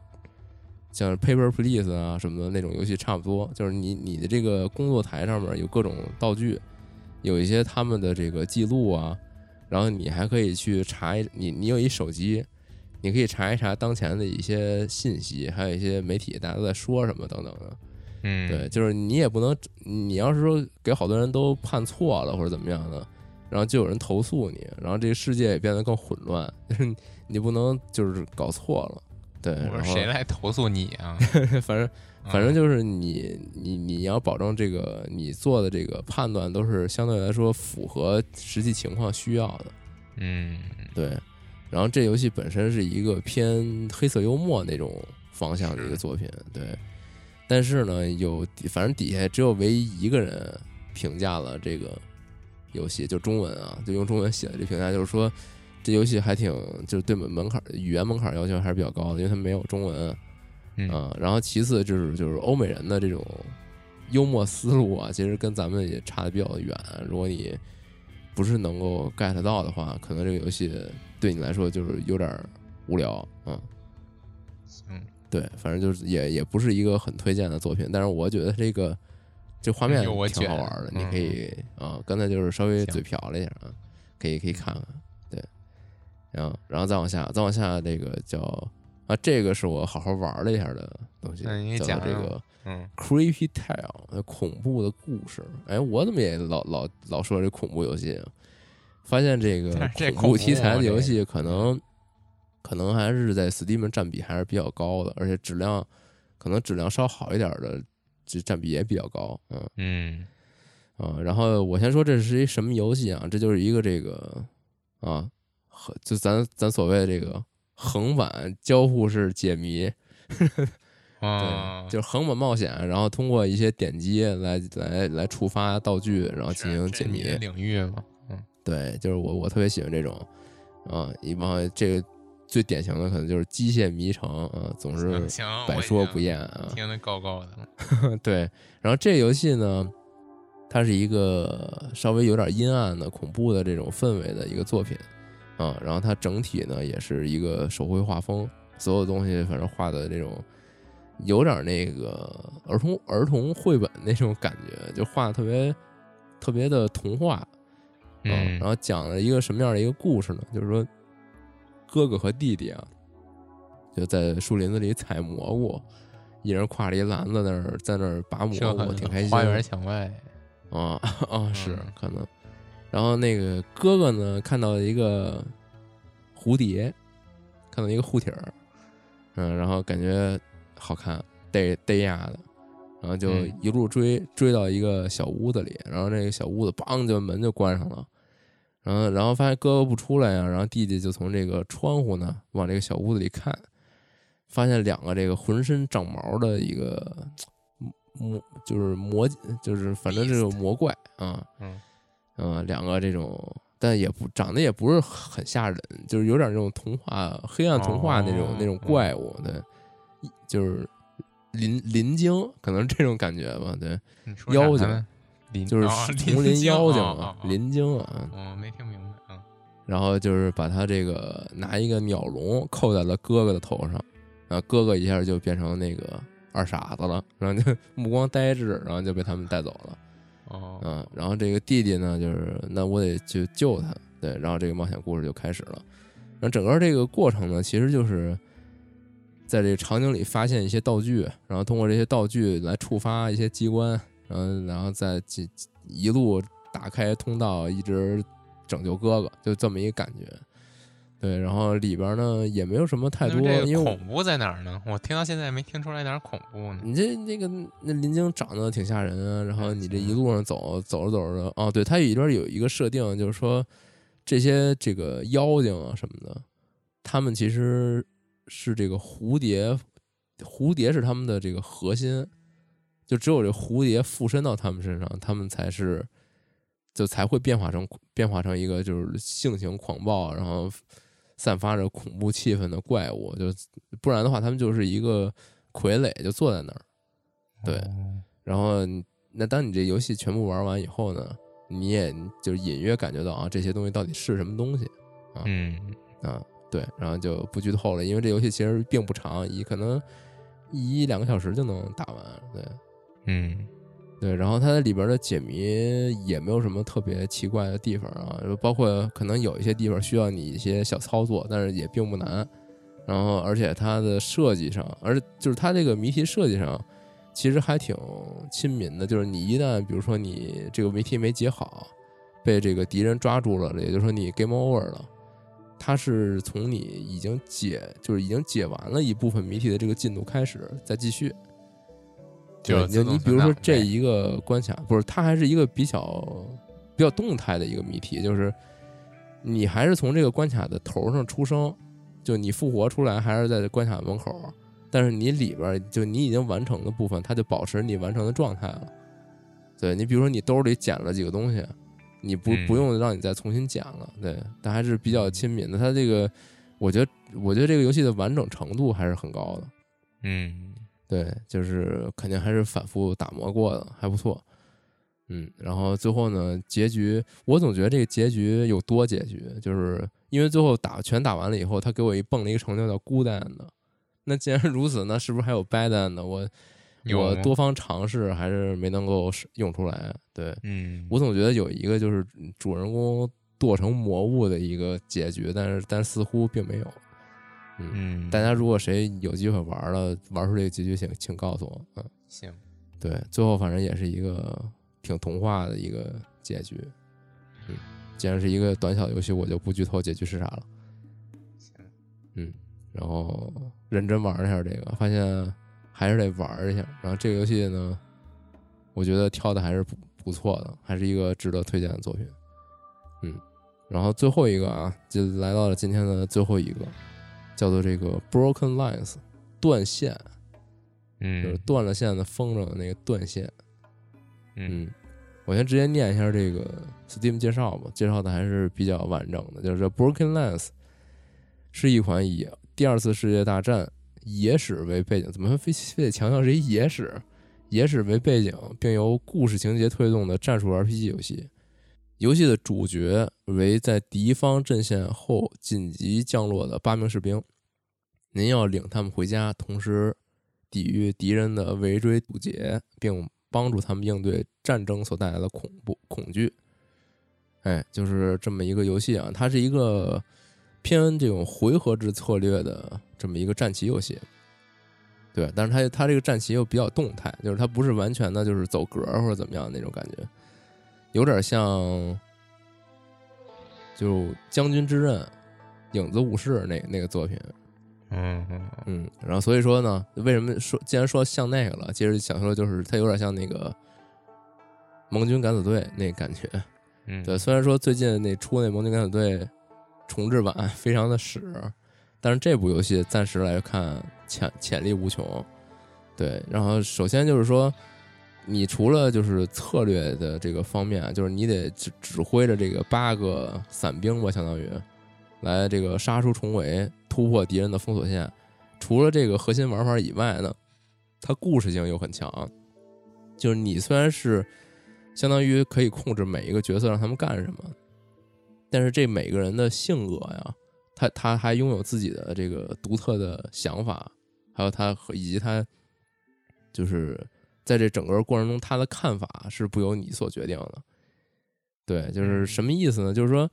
像 Paper Please 啊什么的那种游戏差不多，就是你你的这个工作台上面有各种道具，有一些他们的这个记录啊，然后你还可以去查一你你有一手机，你可以查一查当前的一些信息，还有一些媒体大家都在说什么等等的。嗯，对，就是你也不能，你要是说给好多人都判错了或者怎么样的，然后就有人投诉你，然后这个世界也变得更混乱，就 是你不能就是搞错了。对，我说谁来投诉你啊？反正反正就是你你你要保证这个你做的这个判断都是相对来说符合实际情况需要的。嗯，对。然后这游戏本身是一个偏黑色幽默那种方向的一个作品，对。但是呢，有反正底下只有唯一一个人评价了这个游戏，就中文啊，就用中文写的这评价，就是说。这游戏还挺，就是对门门槛、语言门槛要求还是比较高的，因为它没有中文，嗯，然后其次就是就是欧美人的这种幽默思路啊，其实跟咱们也差的比较远。如果你不是能够 get 到的话，可能这个游戏对你来说就是有点无聊，嗯，嗯，对，反正就是也也不是一个很推荐的作品。但是我觉得这个这画面挺好玩的，你可以啊，刚才就是稍微嘴瓢了一下啊，可以可以看看。然后，然后再往下，再往下，这个叫啊，这个是我好好玩了一下的东西，叫这个嗯，Creepy Tale，恐怖的故事。哎，我怎么也老老老说这恐怖游戏啊？发现这个恐怖题材的游戏可能可能还是在 Steam 占比还是比较高的，而且质量可能质量稍好一点的，这占比也比较高。嗯嗯啊，然后我先说这是一什么游戏啊？这就是一个这个啊，就咱咱所谓的这个横版交互式解谜。对，就是横版冒险，然后通过一些点击来来来触发道具，然后进行解谜领域嘛。嗯，对，就是我我特别喜欢这种啊，一般这个最典型的可能就是机械迷城啊，总是百说不厌啊，听得高高的。对，然后这游戏呢，它是一个稍微有点阴暗的恐怖的这种氛围的一个作品啊，然后它整体呢也是一个手绘画风，所有东西反正画的这种。有点那个儿童儿童绘本那种感觉，就画的特别特别的童话，嗯，然后讲了一个什么样的一个故事呢？就是说，哥哥和弟弟啊，就在树林子里采蘑菇，一人挎着一篮子，那儿在那儿拔蘑菇，挺开心。花园墙外，啊啊，是可能。然后那个哥哥呢，看到一个蝴蝶，看到一个护体儿，嗯，然后感觉。好看，逮逮呀的，然后就一路追追到一个小屋子里，然后那个小屋子梆就门就关上了，然后然后发现哥哥不出来呀，然后弟弟就从这个窗户呢往这个小屋子里看，发现两个这个浑身长毛的一个 魔就是魔就是反正这个魔怪啊，嗯嗯，两个这种但也不长得也不是很吓人，就是有点那种童话黑暗童话那种那种怪物对。就是林林精，可能是这种感觉吧。对，妖精，就是丛林妖精嘛，林精啊。我没听明白啊。然后就是把他这个拿一个鸟笼扣在了哥哥的头上，然后哥哥一下就变成那个二傻子了，然后就 目光呆滞，然后就被他们带走了。哦，嗯，然后这个弟弟呢，就是那我得去救他，对，然后这个冒险故事就开始了。然后整个这个过程呢，其实就是。在这个场景里发现一些道具，然后通过这些道具来触发一些机关，然后然后再一一路打开通道，一直拯救哥哥，就这么一个感觉。对，然后里边呢也没有什么太多，因为恐怖在哪儿呢？我听到现在没听出来哪儿恐怖呢。你这那个那林晶长得挺吓人啊，然后你这一路上走走着走着，哦，对，它里边有一个设定，就是说这些这个妖精啊什么的，他们其实。是这个蝴蝶，蝴蝶是他们的这个核心，就只有这蝴蝶附身到他们身上，他们才是，就才会变化成变化成一个就是性情狂暴，然后散发着恐怖气氛的怪物，就不然的话，他们就是一个傀儡，就坐在那儿。对，然后那当你这游戏全部玩完以后呢，你也就隐约感觉到啊，这些东西到底是什么东西啊？嗯啊。对，然后就不剧透了，因为这游戏其实并不长，一可能一两个小时就能打完。对，嗯，对，然后它里边的解谜也没有什么特别奇怪的地方啊，就包括可能有一些地方需要你一些小操作，但是也并不难。然后，而且它的设计上，而就是它这个谜题设计上，其实还挺亲民的。就是你一旦比如说你这个谜题没解好，被这个敌人抓住了，也就是说你 game over 了。它是从你已经解，就是已经解完了一部分谜题的这个进度开始，再继续。就你你比如说这一个关卡，不是它还是一个比较比较动态的一个谜题，就是你还是从这个关卡的头上出生，就你复活出来还是在关卡门口，但是你里边就你已经完成的部分，它就保持你完成的状态了。对你比如说你兜里捡了几个东西。你不不用让你再重新捡了，对，但还是比较亲民的。它这个，我觉得，我觉得这个游戏的完整程度还是很高的。嗯，对，就是肯定还是反复打磨过的，还不错。嗯，然后最后呢，结局我总觉得这个结局有多结局，就是因为最后打全打完了以后，他给我一蹦了一个成就叫 Good End。那既然如此，那是不是还有 Bad End？我。我多方尝试还是没能够用出来，对，嗯，我总觉得有一个就是主人公剁成魔物的一个结局，但是但似乎并没有，嗯，大家如果谁有机会玩了，玩出这个结局，请请告诉我，嗯，行，对，最后反正也是一个挺童话的一个结局，嗯，既然是一个短小游戏，我就不剧透结局是啥了。行嗯，然后认真玩了一下这个，发现还是得玩一下。然后这个游戏呢，我觉得挑的还是不不错的，还是一个值得推荐的作品。嗯，然后最后一个啊，就来到了今天的最后一个，叫做这个 Broken Lines，断线。嗯，就是断了线的风筝的那个断线。嗯，我先直接念一下这个 Steam 介绍吧，介绍的还是比较完整的。就是 Broken Lines 是一款以第二次世界大战野史为背景，怎么非非得强调是一野史？野史为背景，并由故事情节推动的战术 RPG 游戏。游戏的主角为在敌方阵线后紧急降落的八名士兵，您要领他们回家，同时。抵御敌人的围追堵截，并帮助他们应对战争所带来的恐怖恐惧。哎，就是这么一个游戏啊，它是一个偏这种回合制策略的这么一个战棋游戏。对，但是它它这个战棋又比较动态，就是它不是完全的就是走格或者怎么样那种感觉，有点像就《将军之刃》《影子武士》那那个作品。嗯嗯嗯，然后所以说呢，为什么说既然说像那个了，接着想说就是它有点像那个盟军敢死队那感觉。嗯，对，虽然说最近那出那盟军敢死队重置版非常的屎，但是这部游戏暂时来看潜潜力无穷。对，然后首先就是说，你除了就是策略的这个方面，就是你得指指挥着这个八个伞兵吧，相当于。来这个杀出重围，突破敌人的封锁线。除了这个核心玩法以外呢，它故事性又很强。就是你虽然是相当于可以控制每一个角色让他们干什么，但是这每个人的性格呀，他他还拥有自己的这个独特的想法，还有他和以及他就是在这整个过程中他的看法是不由你所决定的。对，就是什么意思呢？就是说。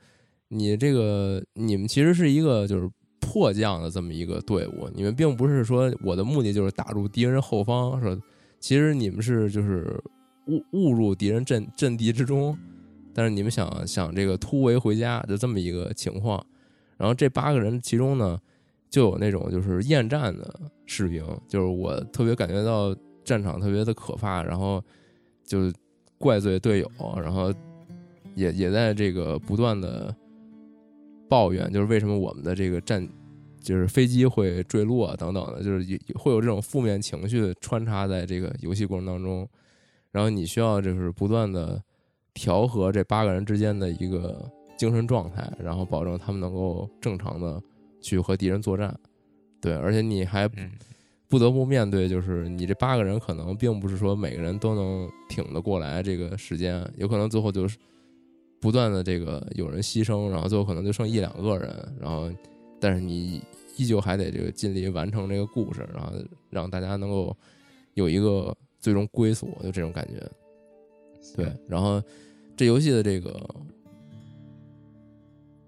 你这个，你们其实是一个就是迫降的这么一个队伍，你们并不是说我的目的就是打入敌人后方，说其实你们是就是误误入敌人阵阵地之中，但是你们想想这个突围回家的这么一个情况，然后这八个人其中呢，就有那种就是厌战的士兵，就是我特别感觉到战场特别的可怕，然后就怪罪队友，然后也也在这个不断的。抱怨就是为什么我们的这个战，就是飞机会坠落等等的，就是也会有这种负面情绪穿插在这个游戏过程当中，然后你需要就是不断的调和这八个人之间的一个精神状态，然后保证他们能够正常的去和敌人作战。对，而且你还不得不面对，就是你这八个人可能并不是说每个人都能挺得过来这个时间，有可能最后就是。不断的这个有人牺牲，然后最后可能就剩一两个人，然后但是你依旧还得这个尽力完成这个故事，然后让大家能够有一个最终归宿，就这种感觉。对，然后这游戏的这个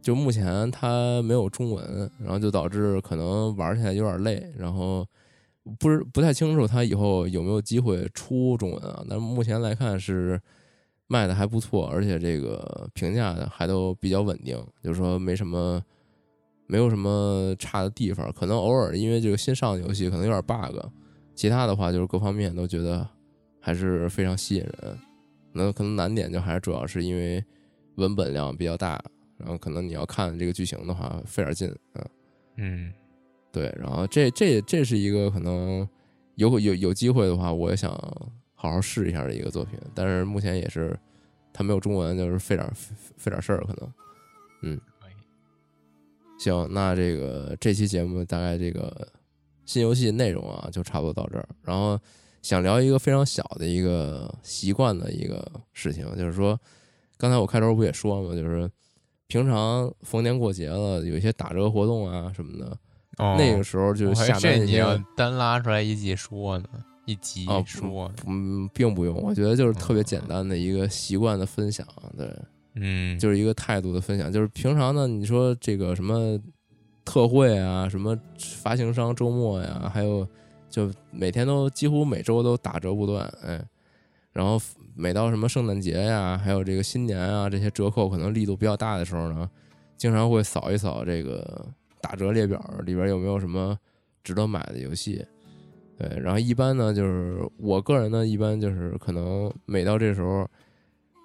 就目前它没有中文，然后就导致可能玩起来有点累，然后不是不太清楚它以后有没有机会出中文啊？但目前来看是。卖的还不错，而且这个评价还都比较稳定，就是说没什么，没有什么差的地方。可能偶尔因为这个新上的游戏可能有点 bug，其他的话就是各方面都觉得还是非常吸引人。那可能难点就还是主要是因为文本量比较大，然后可能你要看这个剧情的话费点劲啊。嗯，对。然后这这这是一个可能有有有机会的话，我也想。好好试一下的一个作品，但是目前也是，它没有中文，就是费点费点事儿，可能，嗯，行，那这个这期节目大概这个新游戏内容啊，就差不多到这儿。然后想聊一个非常小的一个习惯的一个事情，就是说，刚才我开头不也说嘛，就是平常逢年过节了，有一些打折活动啊什么的，那个时候就下单你要单拉出来一集说呢。一集说，嗯，并不用，我觉得就是特别简单的一个习惯的分享，对，嗯，就是一个态度的分享，就是平常呢，你说这个什么特惠啊，什么发行商周末呀，还有就每天都几乎每周都打折不断，哎，然后每到什么圣诞节呀，还有这个新年啊，这些折扣可能力度比较大的时候呢，经常会扫一扫这个打折列表里边有没有什么值得买的游戏。对，然后一般呢，就是我个人呢，一般就是可能每到这时候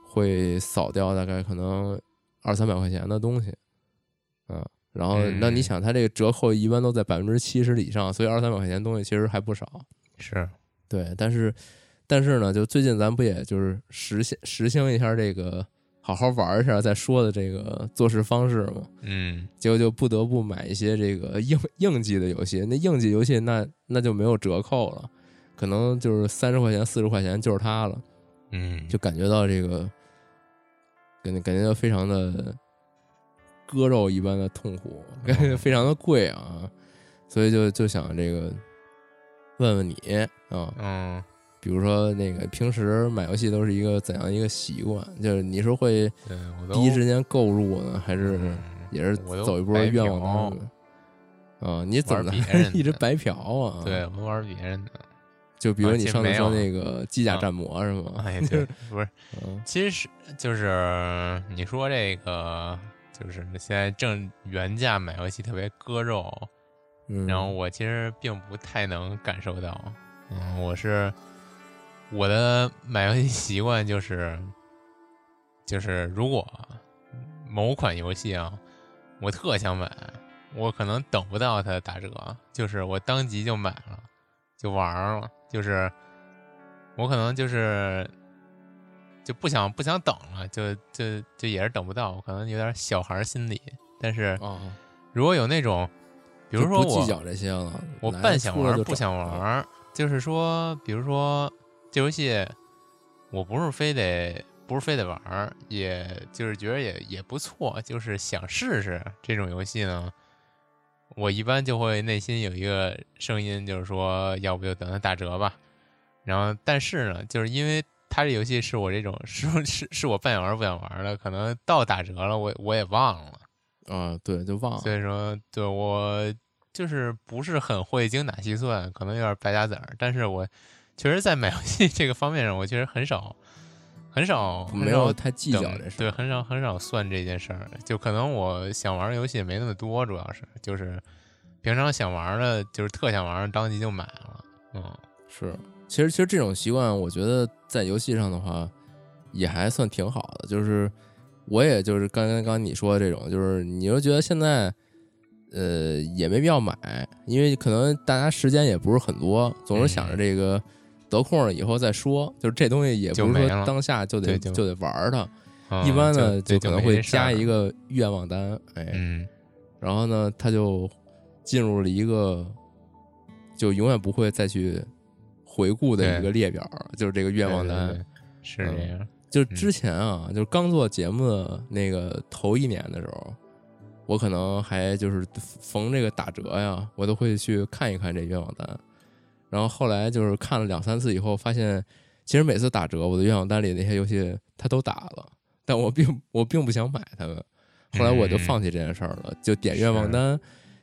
会扫掉大概可能二三百块钱的东西，嗯，然后那你想，它这个折扣一般都在百分之七十以上，所以二三百块钱东西其实还不少。是，对，但是但是呢，就最近咱不也就是实现实行一下这个。好好玩一下再说的这个做事方式嘛，嗯，结果就不得不买一些这个应应季的游戏。那应季游戏那那就没有折扣了，可能就是三十块钱、四十块钱就是它了，嗯，就感觉到这个感觉感觉到非常的割肉一般的痛苦，感觉 非常的贵啊，所以就就想这个问问你啊，嗯。比如说，那个平时买游戏都是一个怎样一个习惯？就是你是会第一时间购入呢，还是也是走一波愿望单？啊，你怎么 一直白嫖啊？对，我玩别人的。就比如你上次说那个机甲战魔是吗？哎，对，不是，其实就是你说这个，就是现在正原价买游戏特别割肉，然后我其实并不太能感受到。嗯，我是。我的买游戏习惯就是，就是如果某款游戏啊，我特想买，我可能等不到它打折，就是我当即就买了，就玩了，就是我可能就是就不想不想等了，就就就也是等不到，我可能有点小孩心理。但是如果有那种，比如说我计较这些了，我半想玩不想玩，就是说，比如说。这游戏我不是非得不是非得玩儿，也就是觉得也也不错，就是想试试这种游戏呢。我一般就会内心有一个声音，就是说要不就等它打折吧。然后但是呢，就是因为它这游戏是我这种是是是我半想玩不想玩的，可能到打折了，我我也忘了。啊，对，就忘了。所以说，对我就是不是很会精打细算，可能有点败家子儿，但是我。确实，在买游戏这个方面上，我其实很少、很少、没有太计较这事。对，很少、很少算这件事儿。就可能我想玩的游戏没那么多，主要是就是平常想玩的，就是特想玩，当即就买了。嗯，是。其实，其实这种习惯，我觉得在游戏上的话，也还算挺好的。就是我也就是刚刚刚你说的这种，就是你又觉得现在。呃，也没必要买，因为可能大家时间也不是很多，总是想着这个得空了以后再说。就是这东西也不是说当下就得就得玩它，一般呢就可能会加一个愿望单，哎，然后呢他就进入了一个就永远不会再去回顾的一个列表，就是这个愿望单是这样。就之前啊，就是刚做节目的那个头一年的时候。我可能还就是逢这个打折呀，我都会去看一看这愿望单。然后后来就是看了两三次以后，发现其实每次打折，我的愿望单里那些游戏它都打了，但我并我并不想买它们。后来我就放弃这件事儿了，就点愿望单，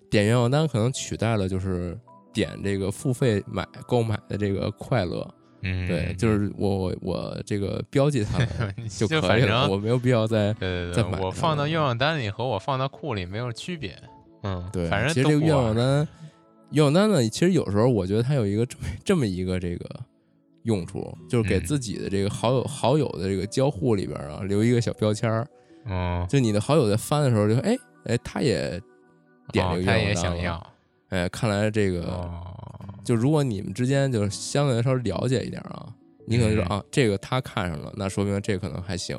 点愿望单可能取代了就是点这个付费买购买的这个快乐。嗯，对，就是我我我这个标记它 就可以了，我没有必要再再买。我放到愿望单里和我放到库里没有区别。嗯，对，反正其实这个愿望单，愿望单呢，其实有时候我觉得它有一个这么这么一个这个用处，就是给自己的这个好友好友的这个交互里边啊留一个小标签儿。嗯，就你的好友在翻的时候，就哎哎，他也点这个愿望单，他也想要。哎，看来这个。就如果你们之间就是相对来说了解一点啊，你可能说啊，这个他看上了，那说明这可能还行。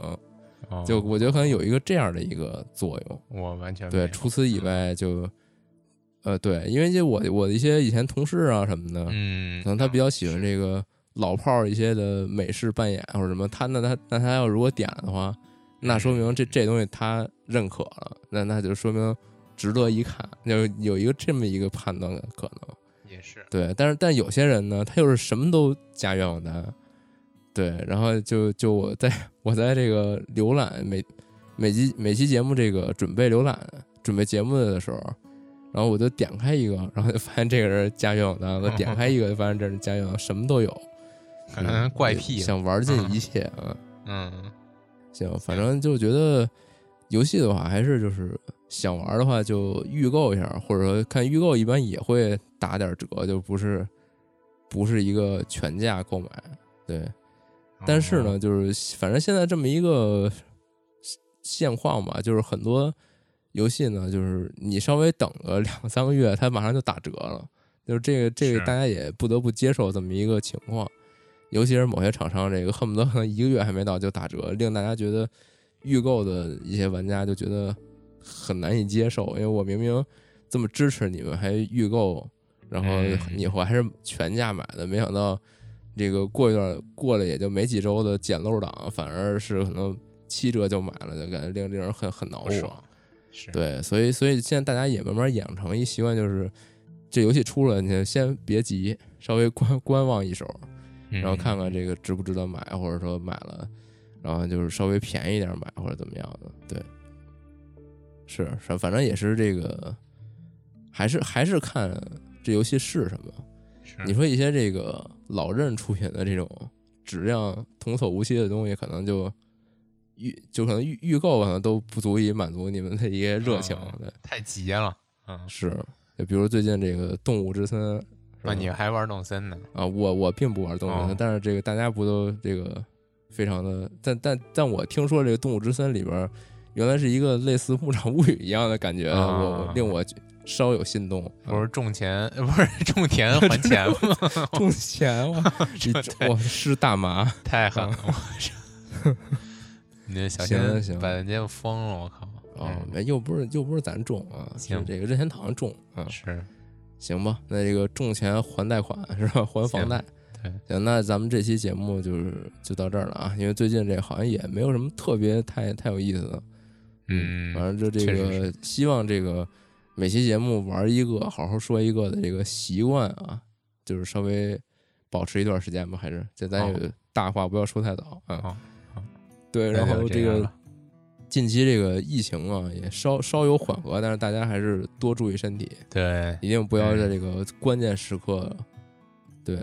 就我觉得可能有一个这样的一个作用。我完全对。除此以外，就呃，对，因为就我我的一些以前同事啊什么的，嗯，可能他比较喜欢这个老炮儿一些的美式扮演或者什么，他那他那他要如果点的话，那说明这这东西他认可了，那那就说明值得一看，就有一个这么一个判断可能。也是对，但是但有些人呢，他又是什么都加愿望单，对，然后就就我在我在这个浏览每每集每期节目这个准备浏览准备节目的时候，然后我就点开一个，然后就发现这个人加愿望单我，点开一个就发现这人加愿望，什么都有，可能怪癖，想玩尽一切啊。嗯，行，反正就觉得游戏的话，还是就是想玩的话，就预购一下，或者说看预购，一般也会打点折，就不是不是一个全价购买。对，但是呢，就是反正现在这么一个现况吧，就是很多游戏呢，就是你稍微等个两三个月，它马上就打折了。就是这个，这个大家也不得不接受这么一个情况，尤其是某些厂商，这个恨不得可能一个月还没到就打折，令大家觉得预购的一些玩家就觉得很难以接受。因为我明明这么支持你们，还预购，然后你我还是全价买的，没想到这个过一段过了也就没几周的捡漏党，反而是可能七折就买了，就感觉令令人很很恼火。对，所以所以现在大家也慢慢养成一习惯，就是。这游戏出了，你先别急，稍微观观望一手，然后看看这个值不值得买，或者说买了，然后就是稍微便宜点买或者怎么样的，对，是，反正也是这个，还是还是看这游戏是什么。你说一些这个老任出品的这种质量童叟无欺的东西，可能就预就可能预预购可能都不足以满足你们的一些热情，对，太急了，嗯，是。就比如最近这个《动物之森》，啊，你还玩动森呢？啊，我我并不玩动物之森，但是这个大家不都这个非常的，但但但我听说这个《动物之森》里边原来是一个类似《牧场物语》一样的感觉，我令我稍有心动。不是种钱，不是种田还钱吗？种钱吗？我是大麻，太狠了！你小心把人家疯了！我靠！哦，又不是又不是咱中啊，行，这个任天堂中啊，是，行吧？那这个种钱还贷款是吧？还房贷，对，行，那咱们这期节目就是就到这儿了啊，因为最近这好像也没有什么特别太太有意思的，嗯，反正就这个希望这个每期节目玩一个，好好说一个的这个习惯啊，就是稍微保持一段时间吧，还是这咱也大话不要说太早啊，对，然后这个。近期这个疫情啊，也稍稍有缓和，但是大家还是多注意身体。对，一定不要在这个关键时刻，对，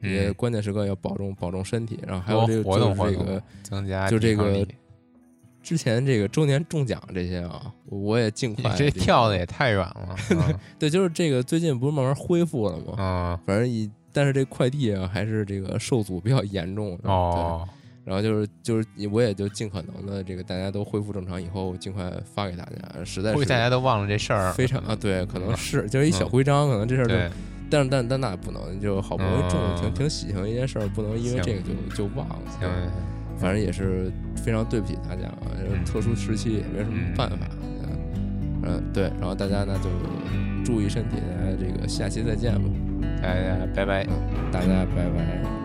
也关键时刻要保重保重身体。然后还有这个就是这个增加，就这个之前这个周年中奖这些啊，我也尽快。这跳的也太远了。对，就是这个最近不是慢慢恢复了吗？啊，反正一但是这快递啊还是这个受阻比较严重。哦。然后就是就是我也就尽可能的这个大家都恢复正常以后尽快发给大家，实在是大家都忘了这事儿，非常啊对，可能是就是一小徽章，可能这事儿就，但是但但那不能，就好不容易中挺挺喜庆一件事儿，不能因为这个就就忘了。行，反正也是非常对不起大家啊，特殊时期也没什么办法。嗯，对，然后大家呢就注意身体，这个下期再见吧，大家拜拜，大家拜拜。